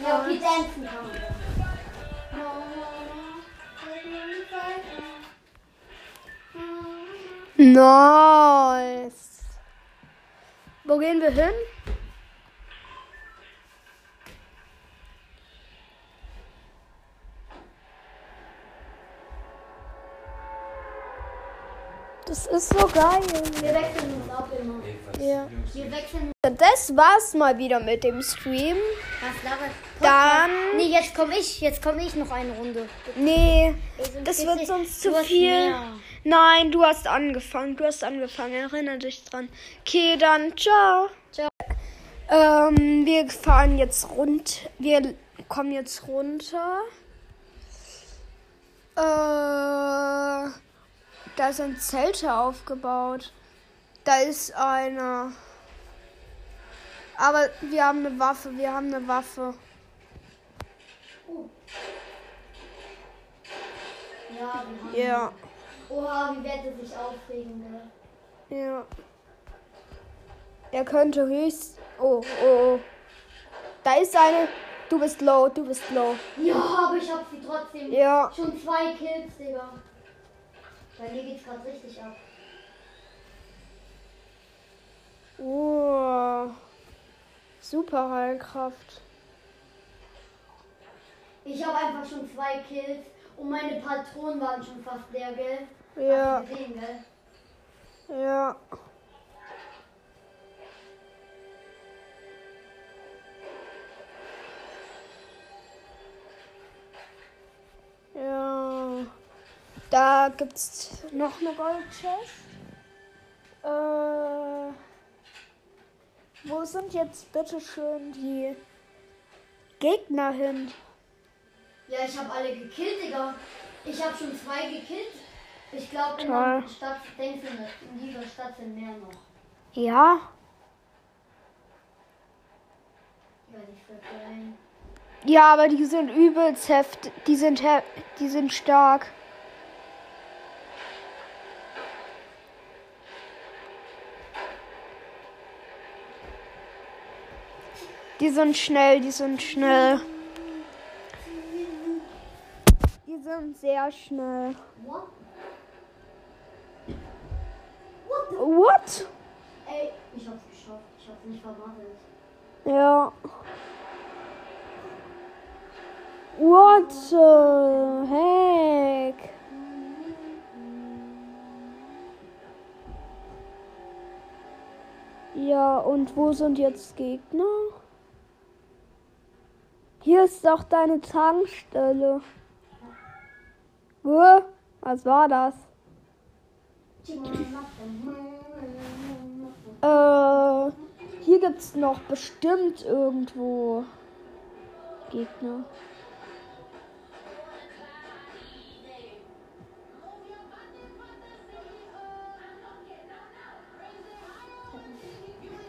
B: Ja, okay, tanzen man.
A: Nice. Wo gehen wir hin? Das ist so geil.
B: Wir wechseln uns auch immer.
A: Ja.
B: Wir wechseln
A: Das war's mal wieder mit dem Stream.
B: Was Lara?
A: Dann.
B: Nee, jetzt komme ich. Jetzt komme ich noch eine Runde.
A: Nee, das wird sonst zu viel. Nein, du hast angefangen. Du hast angefangen. Erinnere dich dran. Okay, dann ciao.
B: Ciao.
A: Ähm, wir fahren jetzt rund. Wir kommen jetzt runter. Äh, da sind Zelte aufgebaut. Da ist einer. Aber wir haben eine Waffe. Wir haben eine Waffe.
B: Ja, wir haben.
A: Ja.
B: Oha, wie wird er sich aufregen, gell?
A: Ja. Er könnte höchst. Oh, oh, oh. Da ist eine. Du bist low, du bist low.
B: Ja, aber ich hab sie trotzdem.
A: Ja.
B: Schon zwei Kills, Digga. Bei mir geht's gerade richtig ab.
A: Oh. Super Heilkraft.
B: Ich habe einfach schon zwei Kills und meine Patronen waren schon fast leer, gell?
A: Ja,
B: gesehen, gell?
A: ja. Ja. Da gibt's noch eine Goldchest. Äh. Wo sind jetzt bitte schön die Gegner hin?
B: Ja, ich habe alle gekillt, Digga. Ich habe schon zwei gekillt. Ich glaube, in
A: Toll.
B: der Stadt, denkst du, in dieser Stadt sind mehr noch.
A: Ja.
B: Ja, die
A: aber die sind übelst heftig. Die sind he die sind stark. Die sind schnell, die sind schnell. Die sind sehr schnell.
B: What?
A: What?
B: Ey, ich hab's geschafft. Ich hab's nicht verwandelt.
A: Ja. What the heck? Ja, und wo sind jetzt Gegner? Hier ist doch deine Tankstelle. Was war das? Äh, hier gibt's noch bestimmt irgendwo Gegner.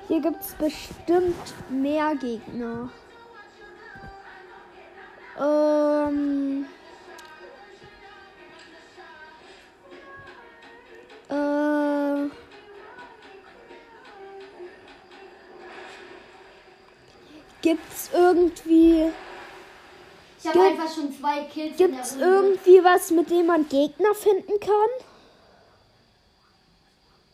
A: Hier gibt's bestimmt mehr Gegner. Ähm. Äh. Gibt's irgendwie.
B: Ich habe einfach schon zwei Kills in
A: Gibt's
B: der Runde.
A: irgendwie was, mit dem man Gegner finden kann?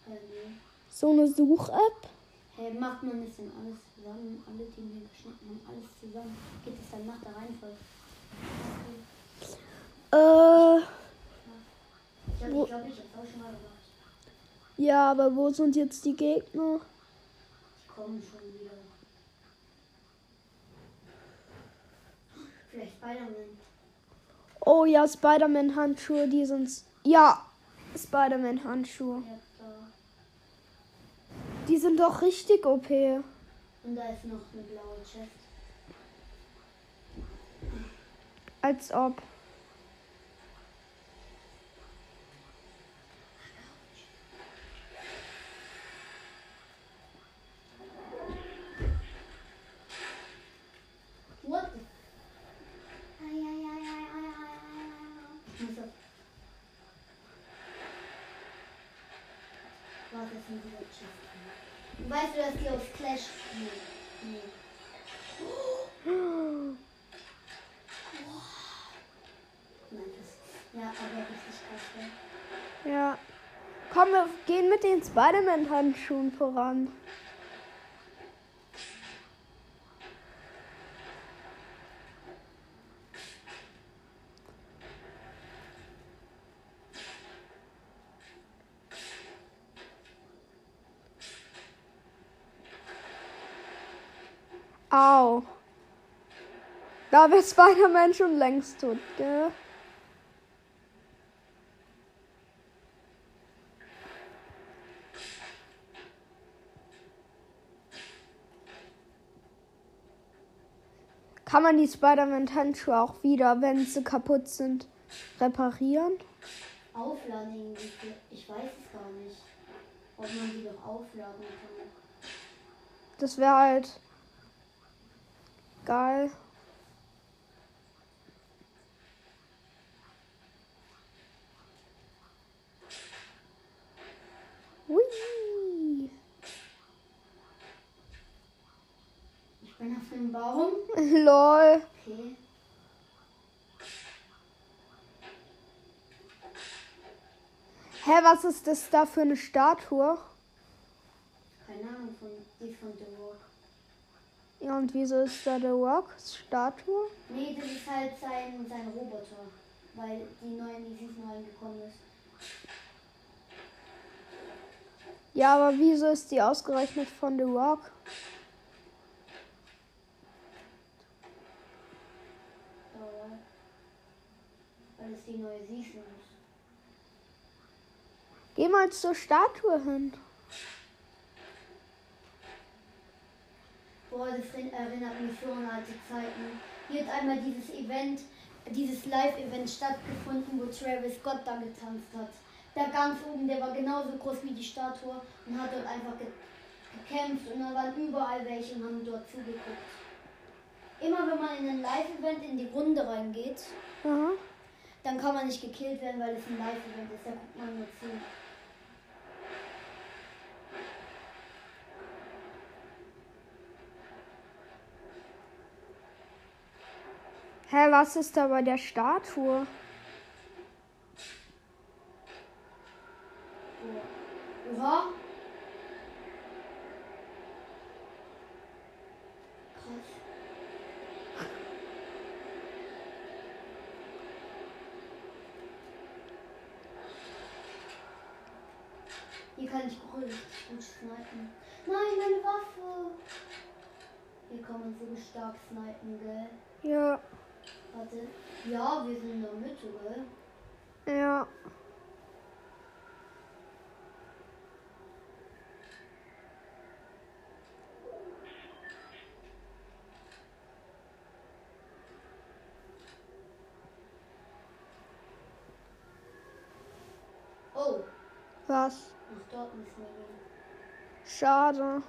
B: Äh, nee.
A: So eine Such-App?
B: Hey, macht man nicht denn alles zusammen? Alle, die wir geschnitten haben, alles zusammen. Geht es dann nach der Reihenfolge?
A: Äh,
B: Ich glaube,
A: Wo-
B: glaub, ich hab's auch schon mal gemacht.
A: ja, aber wo sind jetzt die Gegner?
B: Die kommen schon wieder. Vielleicht Spider-Man.
A: Oh ja, Spider-Man-Handschuhe, die sind's. Ja, Spider-Man-Handschuhe.
B: Ja.
A: Die sind doch richtig OP.
B: Und da ist noch eine blaue Chest.
A: Als ob. Spider-Man-Handschuhen voran. Au. Da wäre Spider-Man schon längst tot, gell? Kann man die Spider-Man-Handschuhe auch wieder, wenn sie kaputt sind, reparieren?
B: Aufladen. Ich weiß es gar nicht. Ob man die doch aufladen kann.
A: Das wäre halt geil. Hui.
B: Bin auf dem Baum.
A: Lol.
B: Okay.
A: Hä, was ist das da für eine Statue?
B: Keine Ahnung, von, die von The Rock.
A: Ja, und wieso ist da der Rocks Statue?
B: Nee, das ist halt sein, sein Roboter. Weil die neuen, die Season reingekommen ist.
A: Ja, aber wieso ist die ausgerechnet von The Rock?
B: Aber. Weil es die neue Season ist.
A: Geh mal zur Statue hin.
B: Boah, das rin- erinnert mich so an alte Zeiten. Hier hat einmal dieses Event, dieses Live-Event stattgefunden, wo Travis Scott da getanzt hat. Der ganz oben, der war genauso groß wie die Statue und hat dort einfach ge gekämpft und da waren überall welche und haben dort zugeguckt. Immer wenn man in ein Live-Event in die Runde reingeht,
A: Aha.
B: Dann kann man nicht gekillt werden, weil es ein Live-Event ist. Da guckt man nur zu.
A: Hä, was ist da bei der Statue?
B: Oha. Krass. Hier kann ich auch richtig gut snipen. Nein, meine Waffe. Hier kann man so stark snipen, gell?
A: Ja,
B: Warte. Ja, wir sind in der Mitte, gell?
A: ja.
B: Oh,
A: Was?
B: nach dort müssen wir gehen.
A: Schade.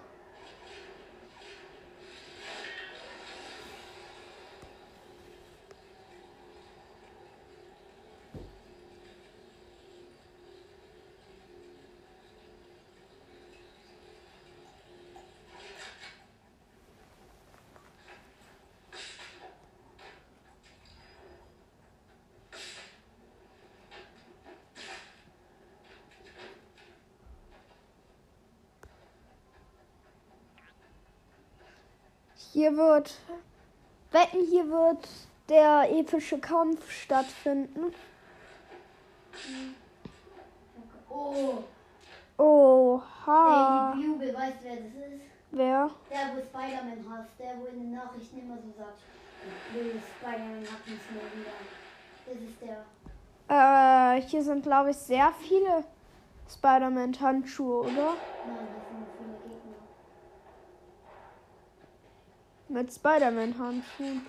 A: Hier wird. Wetten, hier wird der epische Kampf stattfinden.
B: Oh,
A: Oha.
B: Daily Bugle, weißt du, wer das ist?
A: Wer?
B: Der, wo Spider-Man hasst, der, wo in den Nachrichten immer so sagt, Spider-Man hat nicht mehr wieder. Das ist der.
A: Äh, hier sind, glaube ich, sehr viele Spider-Man-Handschuhe, oder?
B: Nein, das sind nur viele Gegner.
A: Mit Spider-Man-Handschuhen.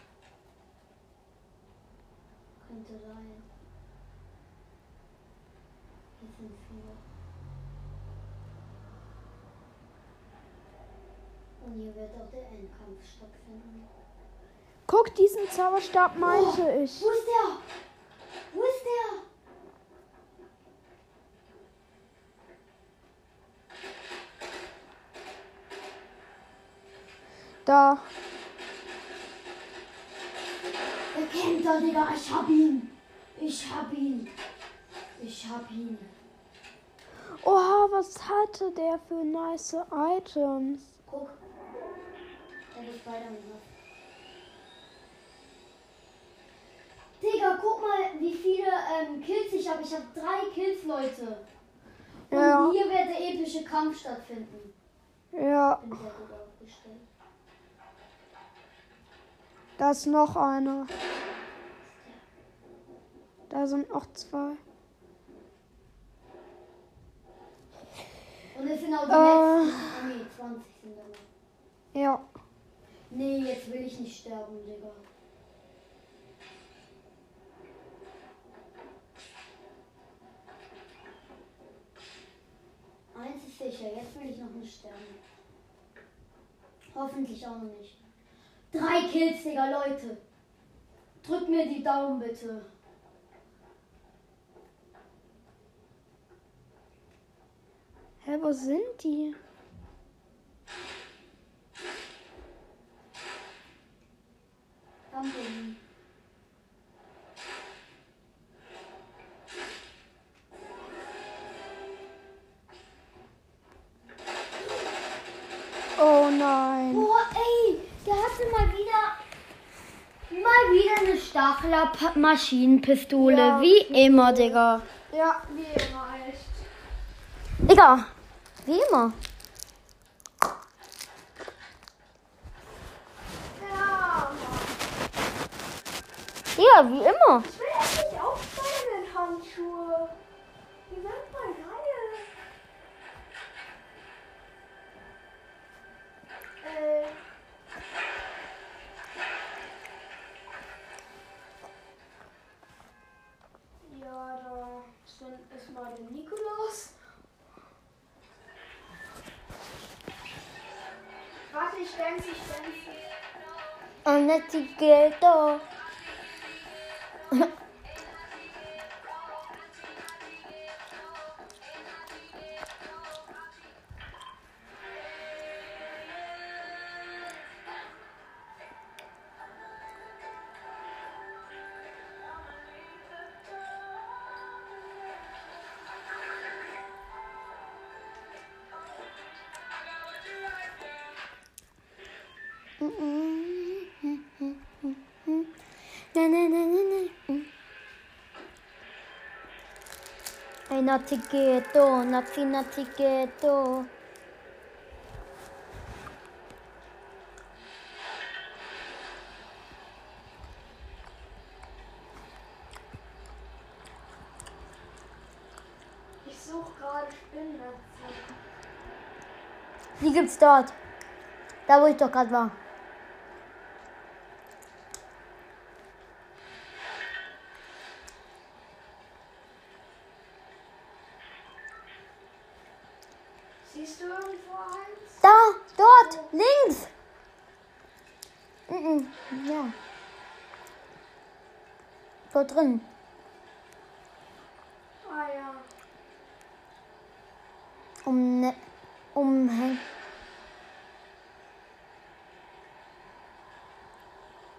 B: Könnte sein. Hier sind viele. Und hier wird auch der Endkampf stattfinden.
A: Guck, diesen Zauberstab meinte ich.
B: Wo ist der? Wo ist der?
A: Da.
B: Der kennt er, Digga. Ich hab ihn. Ich hab ihn. Ich hab ihn.
A: Oha, was hatte der für nice Items?
B: Guck. Der ist weiter mit. Digga, guck mal, wie viele ähm, Kills ich habe. Ich habe drei Kills, Leute. Und
A: Ja.
B: hier wird der epische Kampf stattfinden.
A: Ja,
B: Bin sehr gut aufgestellt.
A: Da ist noch einer. Da sind noch zwei.
B: Und es sind auch die
A: Äh.
B: letzten. Nee, 20 sind da noch.
A: Ja.
B: Nee, jetzt will ich nicht sterben, Digga. Eins ist sicher, jetzt will ich noch nicht sterben. Hoffentlich auch noch nicht. Drei Kills, Digga, Leute. Drückt mir die Daumen bitte.
A: Hä, wo sind die?
B: Danke. Eine Stachler-Maschinenpistole.
A: Ja.
B: Wie immer, Digga.
A: Ja, wie immer echt.
B: Digga, wie immer.
A: Ja.
B: Ja, wie immer.
A: Ich will
B: jetzt die Ay, natiketo, natsi natiketo.
A: Ich suche gerade Spinnennetze.
B: Die gibt's dort. Da, wo ich doch gerade war.
A: Siehst du irgendwo eins?
B: Da, dort, links. Mhm, ja. Drin.
A: Ah ja.
B: Um, ne, umhängen.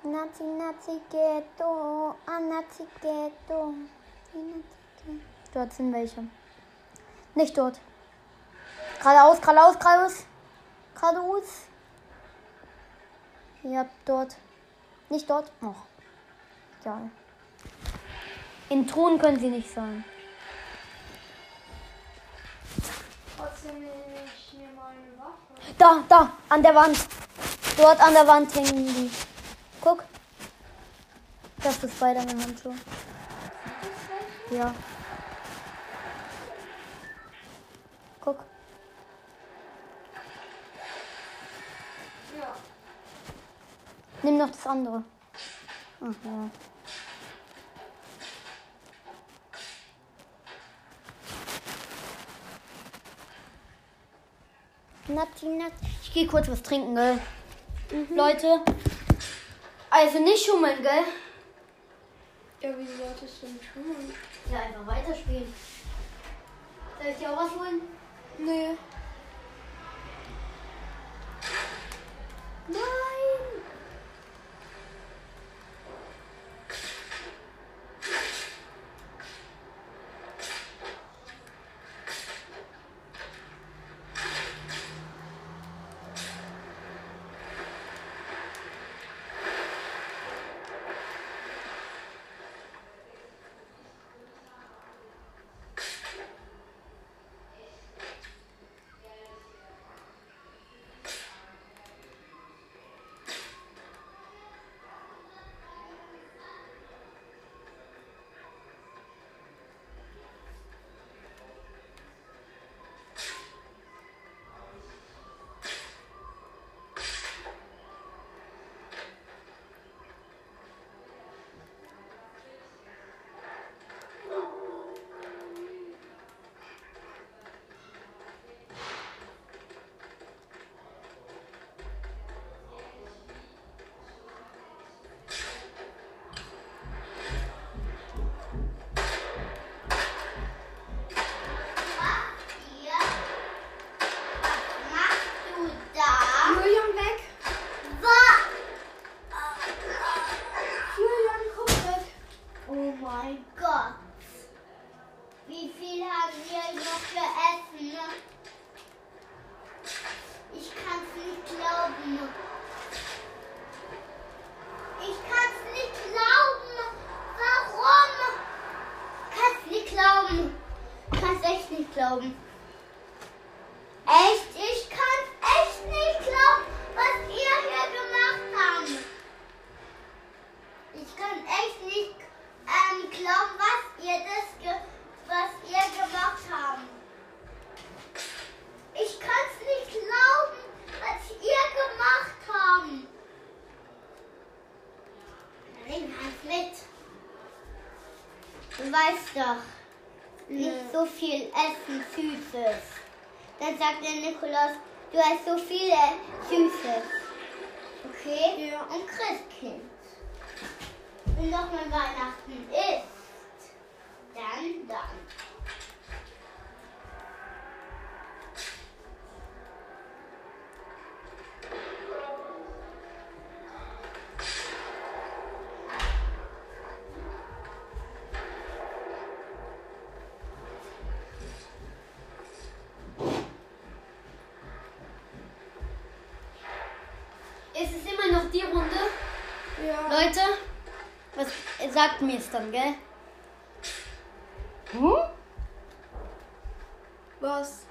B: Nazi, Nazi, Ghetto, ah, Nazi, Ghetto. Dort sind welche. Nicht dort. Geradeaus, geradeaus, geradeaus. Geradeaus. Ja, dort. Nicht dort. Noch. Ja. In Truhen können sie nicht sein. Da, da, an der Wand. Dort an der Wand hängen die. Guck. Das ist Spider-Man-Handschuh. Ja. Guck.
A: Ja.
B: Nimm noch das andere. Ach ja. Nati, nati. Ich gehe kurz was trinken, gell? Leute. Also nicht schummeln, gell?
A: Ja, wie solltest du nicht schummeln?
B: Ja, einfach weiterspielen. Soll ich dir auch was holen?
A: Nee.
B: Nein!
C: Du
B: sagt mir es dann, gell? Hm?
A: Was?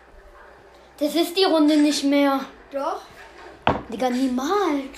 B: Das ist die Runde nicht mehr.
A: Doch?
B: Digga, niemals.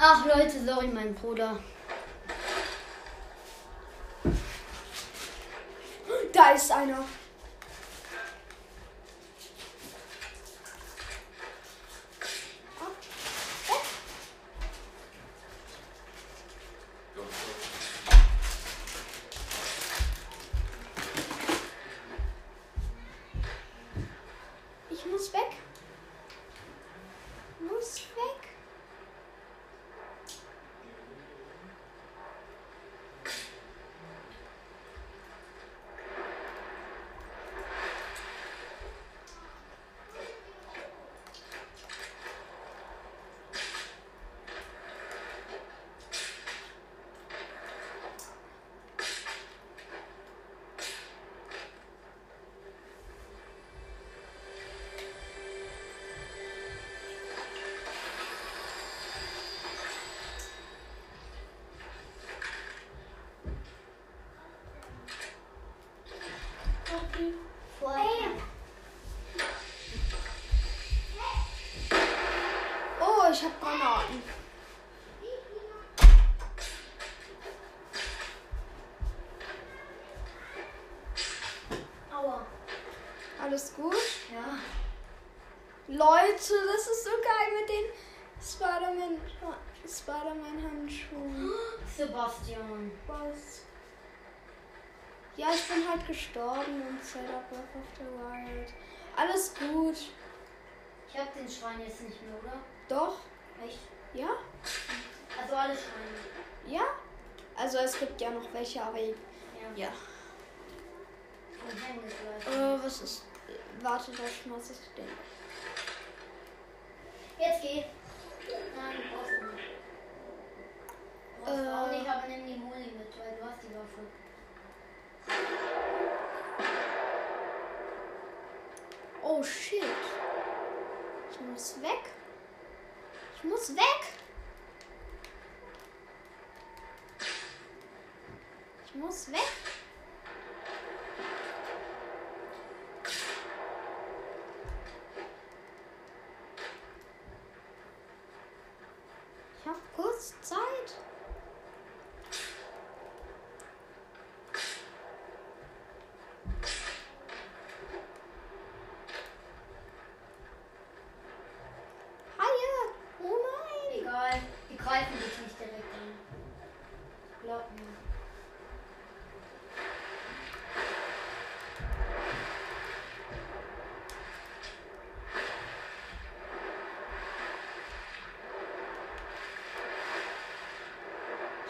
B: Ach, Leute, sorry, mein Bruder.
A: Da ist einer. Alles gut?
B: Ja.
A: Leute, das ist so geil mit den Spider-Man Spider-Man Handschuhen.
B: Sebastian.
A: Was? Ja, ich bin halt gestorben und Zelda Breath of the Wild. Alles gut.
B: Ich hab den Schrein jetzt nicht mehr, oder?
A: Doch?
B: Echt?
A: Ja?
B: Also alle Schreine.
A: Ja? Also es gibt ja noch welche, aber
B: Ja.
A: ja. Äh, was ist. Warte, da schmeiß ich den.
B: Jetzt geh. Nein, du brauchst nicht. Du brauchst
A: Äh.
B: auch nicht, aber nimm die Moni mit, weil du hast die Waffe.
A: Oh shit. Ich muss weg. Ich muss weg. Ich muss weg.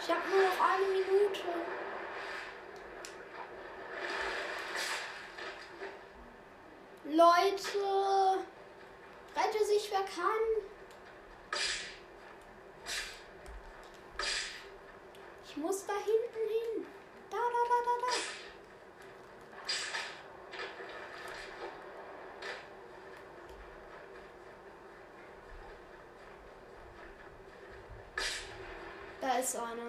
A: Ich habe nur noch eine Minute. Leute, rette sich, wer kann. Ich muss da hinten hin. Da, da, da, da,
B: da. Da ist
A: einer.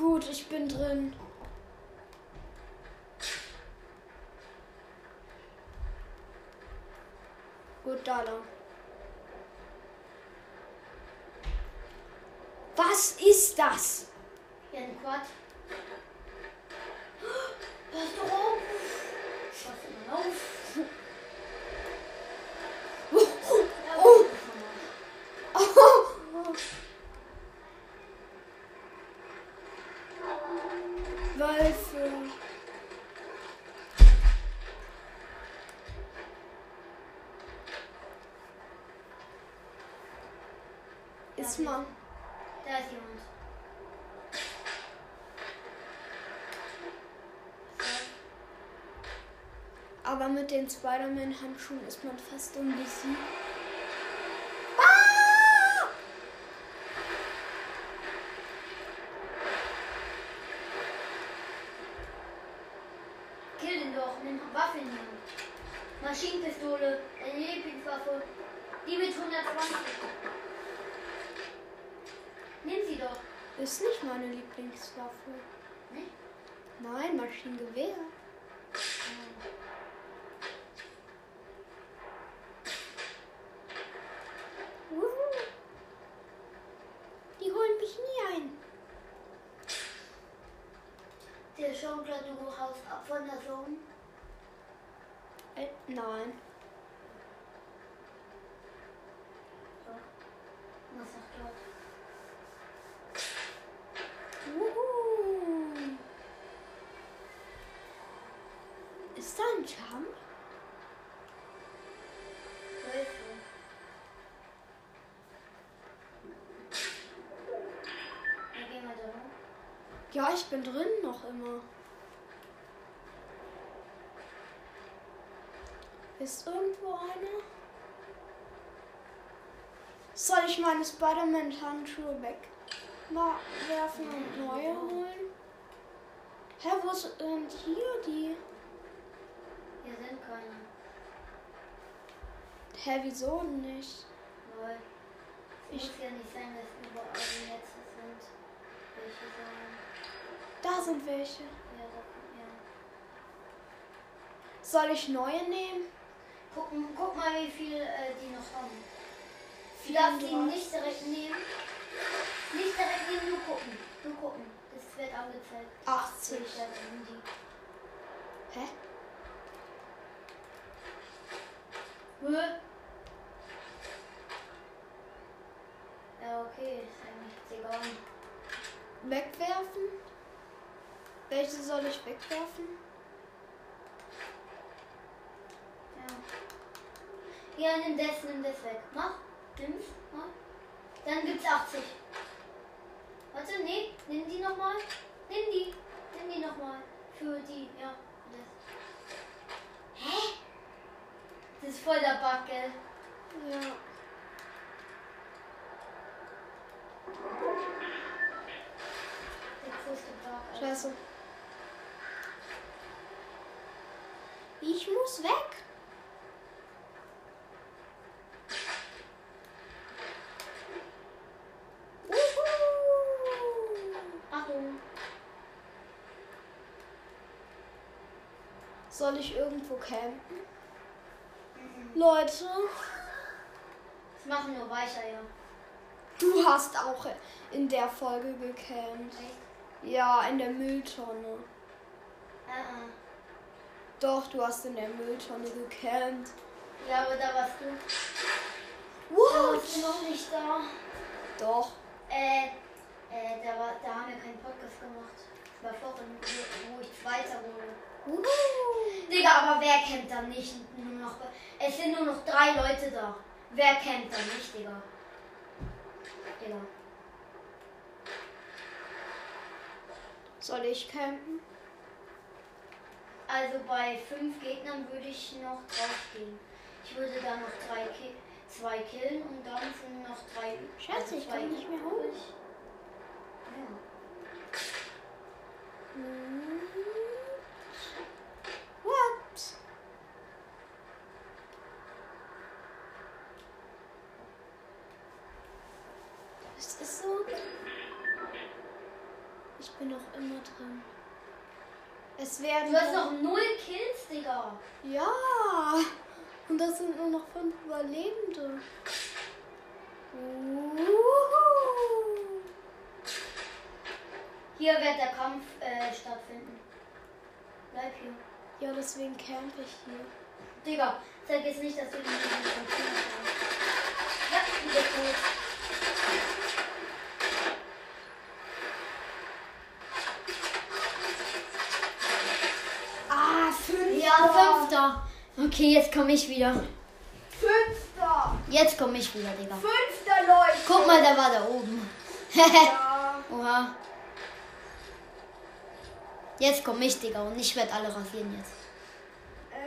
A: Gut, ich bin drin. Gut, da lang. Was ist das? Ist man.
B: Da ist jemand.
A: Aber mit den Spider-Man-Handschuhen ist man fast unbesiegt.
B: Kill den doch, nimm Waffe in die Hand. Maschinenpistole, deine Lieblingswaffe. Die mit 120. Nimm sie doch.
A: Ist nicht meine Lieblingswaffe.
B: Nicht?
A: Nein, Maschinengewehr. Wuhu. Die holen mich nie ein.
B: Der schon klar, du haust ab von der Zone.
A: Äh, nein.
B: So. Was sagt dort?
A: Wuhu. Ist da ein Jump?
B: Ja,
A: ich bin drin noch immer. Ist irgendwo einer? Soll ich meine Spider-Man-Handschuhe wegwerfen und neue holen? Hä, wo sind hier die?
B: Sind keine.
A: Hä, wieso nicht?
B: Weil es
A: Ich-
B: muss ja nicht sein, dass überall Netze sind. Welche sein?
A: Da sind welche.
B: Ja, da, ja.
A: Soll ich neue nehmen?
B: Guck, guck mal, wie viel äh, die noch haben. Du darfst die
A: 34.
B: nicht direkt nehmen. Nicht direkt nehmen, nur gucken. Nur gucken. Das wird angezeigt.
A: 80.
B: Ja, dann nimm die.
A: Hä?
B: Hä? Ja, okay, ist eigentlich egal.
A: Wegwerfen? Welche soll ich wegwerfen?
B: Ja. Ja, nimm das, nimm das weg. Mach. Nimm's. Mach. Dann gibt's 80. Warte, nee, nimm die nochmal. Nimm die. Nimm die nochmal. Für die, ja. Das. Hä? Das ist voll der gell?
A: Ja.
B: Der größte. Alter.
A: Scheiße. Ich muss weg. Soll ich irgendwo campen? Leute,
B: Das machen nur Weicheier.
A: du hast auch in der Folge.
B: Echt?
A: Ja, in der Mülltonne.
B: Äh, äh.
A: Doch, du hast in der Mülltonne gecampt.
B: Ja, aber da warst du. Da
A: What?
B: warst du noch nicht da.
A: Doch.
B: Äh, äh, da, war, da haben wir keinen Podcast gemacht. Das war vorhin, wo, ich Zweiter wurde.
A: Uhu.
B: Digga, aber wer kennt da nicht nur noch? Es sind nur noch drei Leute da. Wer kennt da nicht, Digga? Digga.
A: Soll ich campen?
B: Also bei fünf Gegnern würde ich noch draufgehen. Ich würde da noch drei Ki zwei killen und dann sind noch drei.
A: Scheiße, ich
B: zwei
A: komm nicht mehr hoch.
B: übrig. Ja.
A: What? Das ist so. Ich bin noch immer drin. Werden.
B: Du hast noch null Kills, Digga.
A: Ja! Und das sind nur noch fünf Überlebende. Uhu.
B: Hier wird der Kampf äh, stattfinden. Bleib hier.
A: Ja, deswegen camp ich hier.
B: Digga, sag jetzt nicht, dass du den von China kannst. Ja, wieder tot.
A: Ah, fünfter!
B: Ja, fünfter. Okay, jetzt komme ich wieder.
A: Fünfter!
B: Jetzt komme ich wieder, Digga.
A: Fünfter, Leute!
B: Guck mal, da war da oben.
A: Ja.
B: Oha. Jetzt komme ich, Digga, und ich werde alle rasieren jetzt.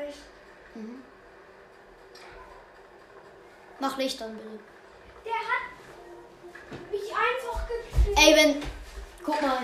A: Echt?
B: Mhm. Mach Licht an, bitte.
A: Der hat mich einfach gekriegt.
B: Ey, wenn. Guck mal.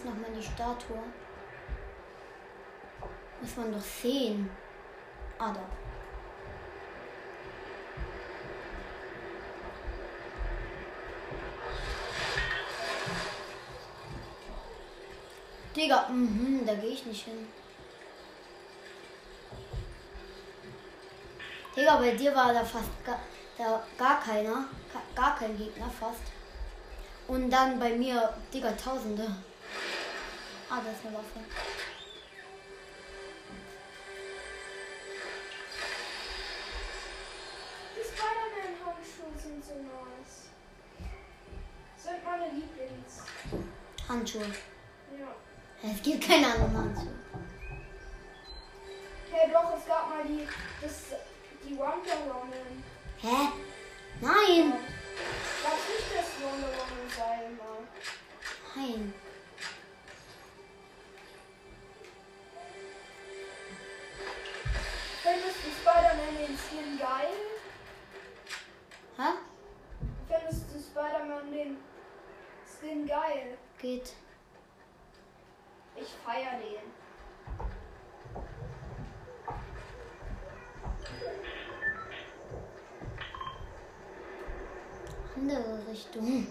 A: Ist
B: nochmal die Statue? Muss man doch sehen. Ah, da. Digga, mhm, da gehe ich nicht hin. Digga, bei dir war da fast gar, da gar keiner. Gar kein Gegner fast. Und dann bei mir, Digga, Tausende. Ah, da ist eine Waffe.
A: Die Spider-Man-Handschuhe sind so nice. Sind meine Lieblings.
B: Handschuhe.
A: Ja.
B: Es gibt keine anderen Handschuhe.
A: Hey, doch, es gab mal die, das, die Wonder Woman.
B: Hä? Nein!
A: Gab nicht das Wonder Woman Seil mal.
B: Nein.
A: Spider-Man den Skin geil?
B: Geht.
A: Ich feier den.
B: Andere Richtung.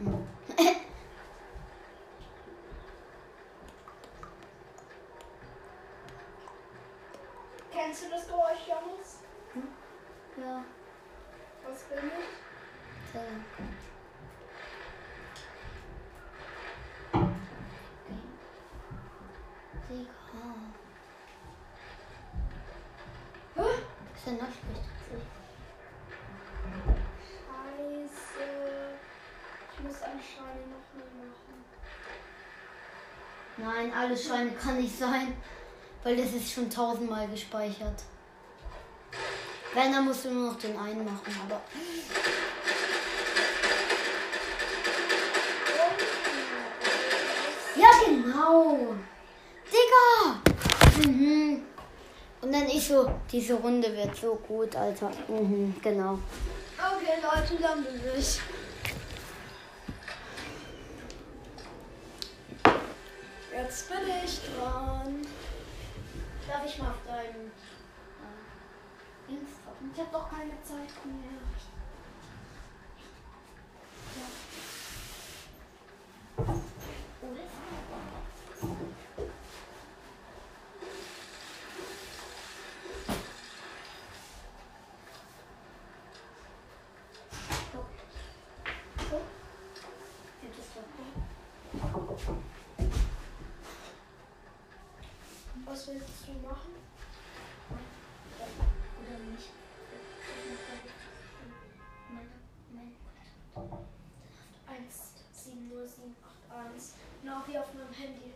A: 嗯。
B: Nein, alle Schweine kann nicht sein, weil das ist schon tausendmal gespeichert. Wenn, dann musst du nur noch den einen machen, aber.
D: Ja, genau. Digga! Mhm. Und dann ich so, diese Runde wird so gut, Alter. Mhm, genau.
A: Okay, Leute, dann bin ich. Jetzt bin ich dran.
B: Darf ich mal auf deinem äh, Dings drauf?
A: Ich habe doch keine Zeit mehr.
B: Gibt es doch.
A: Was willst du machen?
B: Oder nicht? Mein, mein
A: 1, 7, 0, 7, 8, 1. Genau wie auf meinem Handy.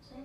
B: So.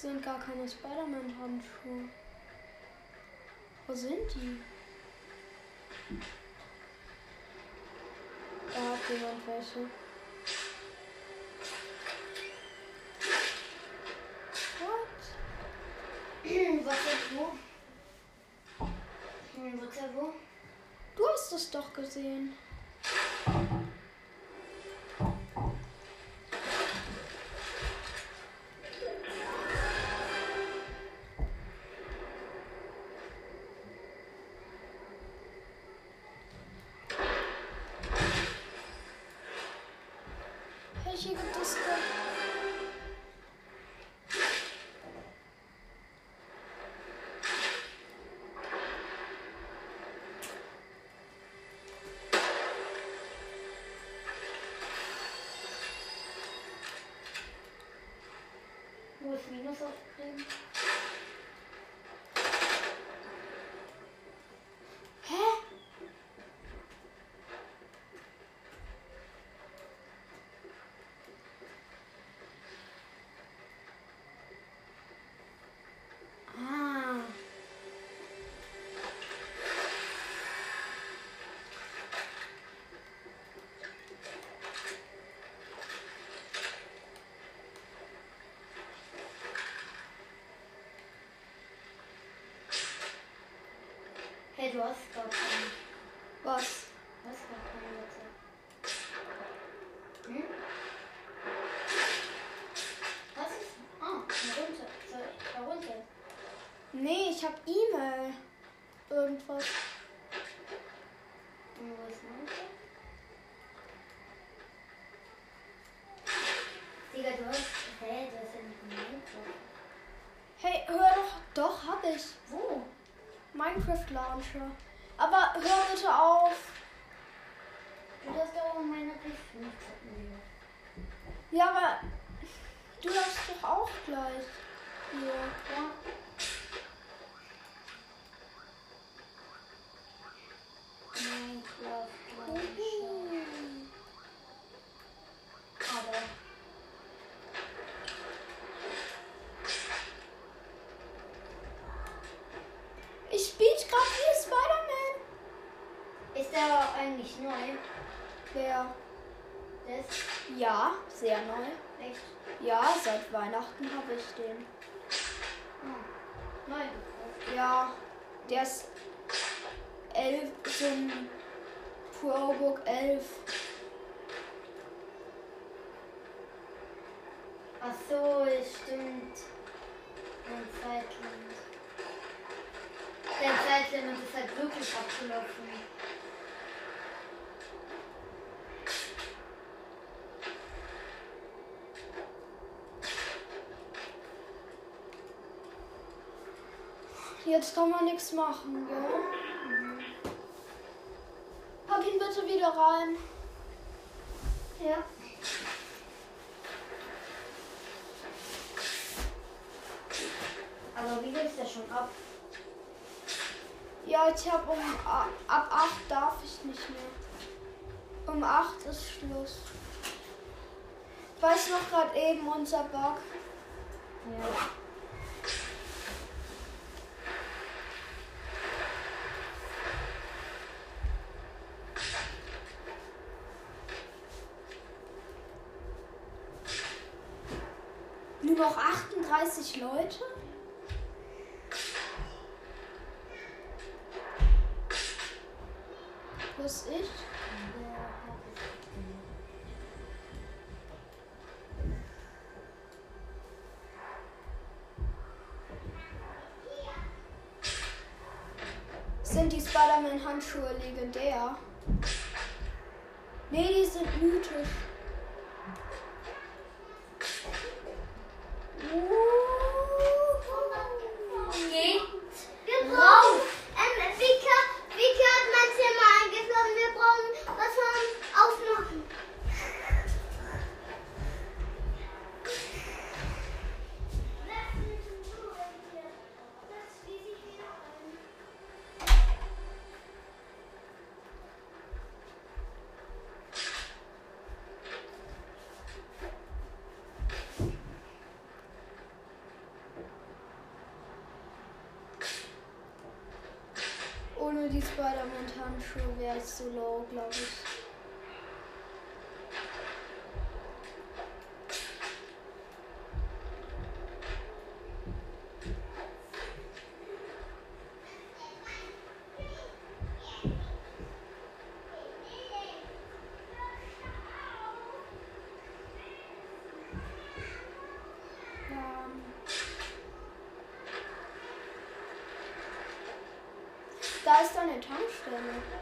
A: Sind gar keine Spider-Man-Handschuhe. Wo sind die? Da hat jemand welche. What?
B: WhatsApp wo? Hm, WhatsApp wo?
A: Du hast es doch gesehen.
B: Wo Hey, du hast gar keinen.
A: Was?
B: Du hast gar keinen WhatsApp. Hm? Was ist? Ah, darunter. Soll ich darunter?
A: Nee, ich hab E-Mail. Irgendwas.
B: Und wo ist manche? Digga, du hast. Hä, du hast ja nicht Minecraft.
A: Hey, hör doch. Doch, hab ich.
B: Wo?
A: Minecraft Launcher. Aber hör bitte auf.
B: Du hast aber meine P5 mir.
A: Ja, aber du darfst doch auch gleich. Hier.
C: Aber
A: Ich spiele gerade wie Spider-Man.
C: ist der eigentlich neu?
A: Wer?
C: Das
A: Ja, sehr neu.
C: echt
A: Ja, seit Weihnachten habe ich den.
C: neu gekauft.
A: Ja, der ist 11, so ein ProBook 11.
C: Ach so, es stimmt. Ein Zeitlimit. Der Zeitlimit ist halt wirklich abgelaufen.
A: Jetzt kann man nichts machen, gell? Pack ihn bitte wieder rein.
C: Ja. Aber wie ist der schon ab?
A: Ja, ich habe um ab 8 darf ich nicht mehr. Um 8 ist Schluss. Weiß noch gerade eben unser Bug.
C: Ja.
A: Sind die Spider-Man-Handschuhe legendär? Nee, die sind mythisch.
C: Geht raus! Ähm, Vika, Vika hat mein Zimmer eingeschlossen. Wir brauchen was von aufmachen.
A: Ohne die Spider-Man-Handschuhe wäre so low, glaube ich. Ja. Ist eine Tankstelle.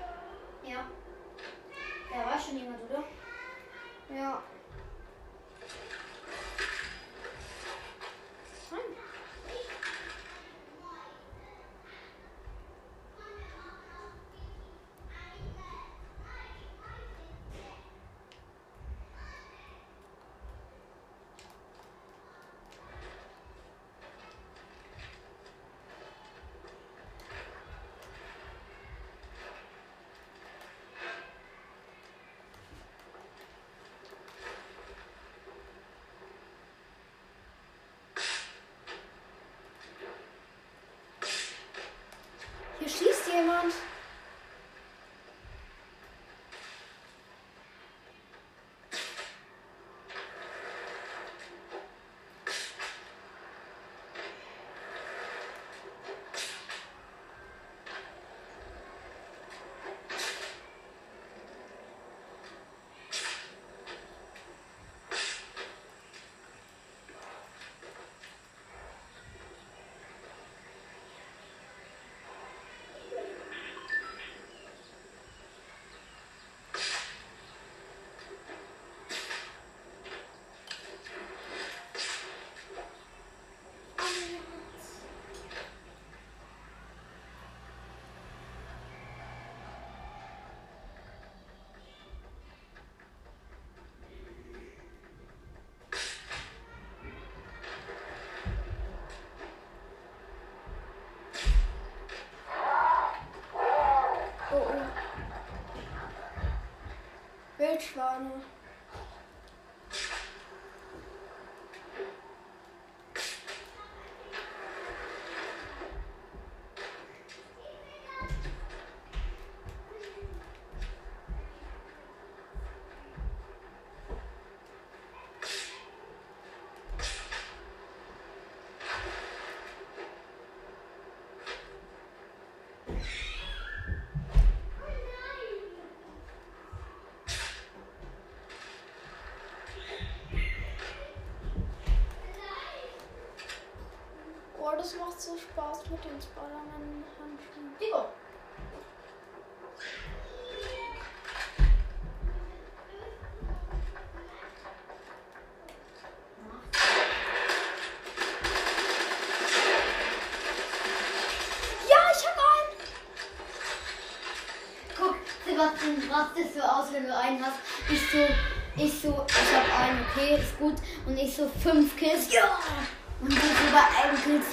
C: Jemand.
A: Schlane. Das macht so Spaß mit den Spider-Man-Handschuhen.
B: Nico.
A: Ja, ich hab einen!
B: Guck, Sebastian, du rastest so aus, wenn du einen hast. Ich so, ich so, ich hab einen, okay, ist gut. Und ich so fünf Kills, ja! Und du so bei einem Kills,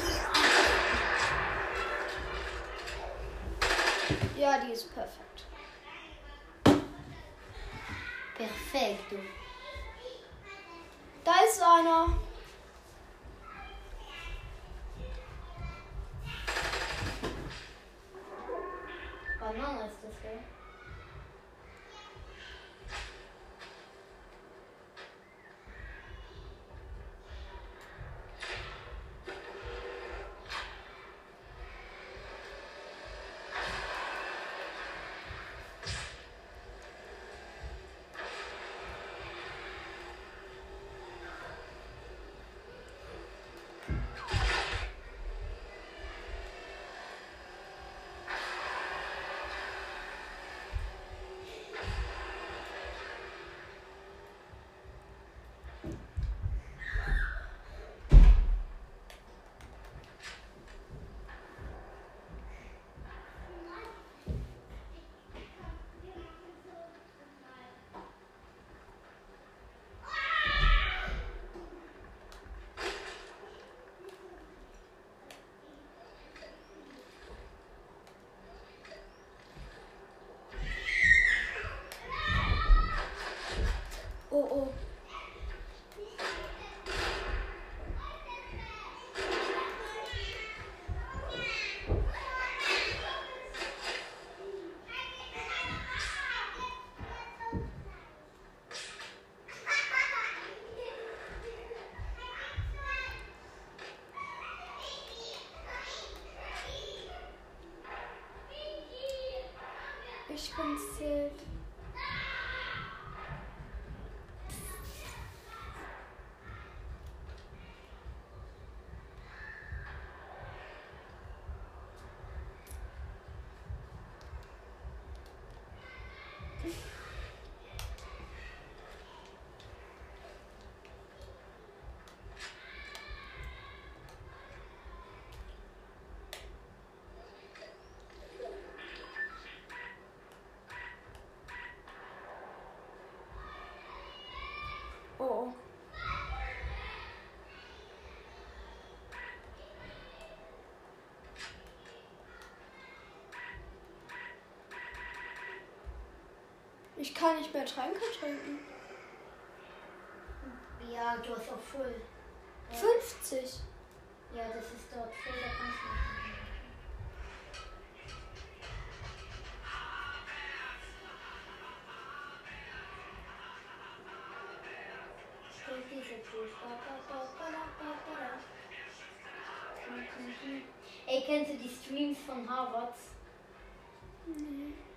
A: Ich kann nicht mehr Tränke trinken.
B: Ja, du hast auch voll.
A: 50.
B: Ja, das ist dort voll, da kannst du nicht. Ey, kennst du die Streams von Harvard?
A: zwei.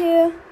E: Scheiße.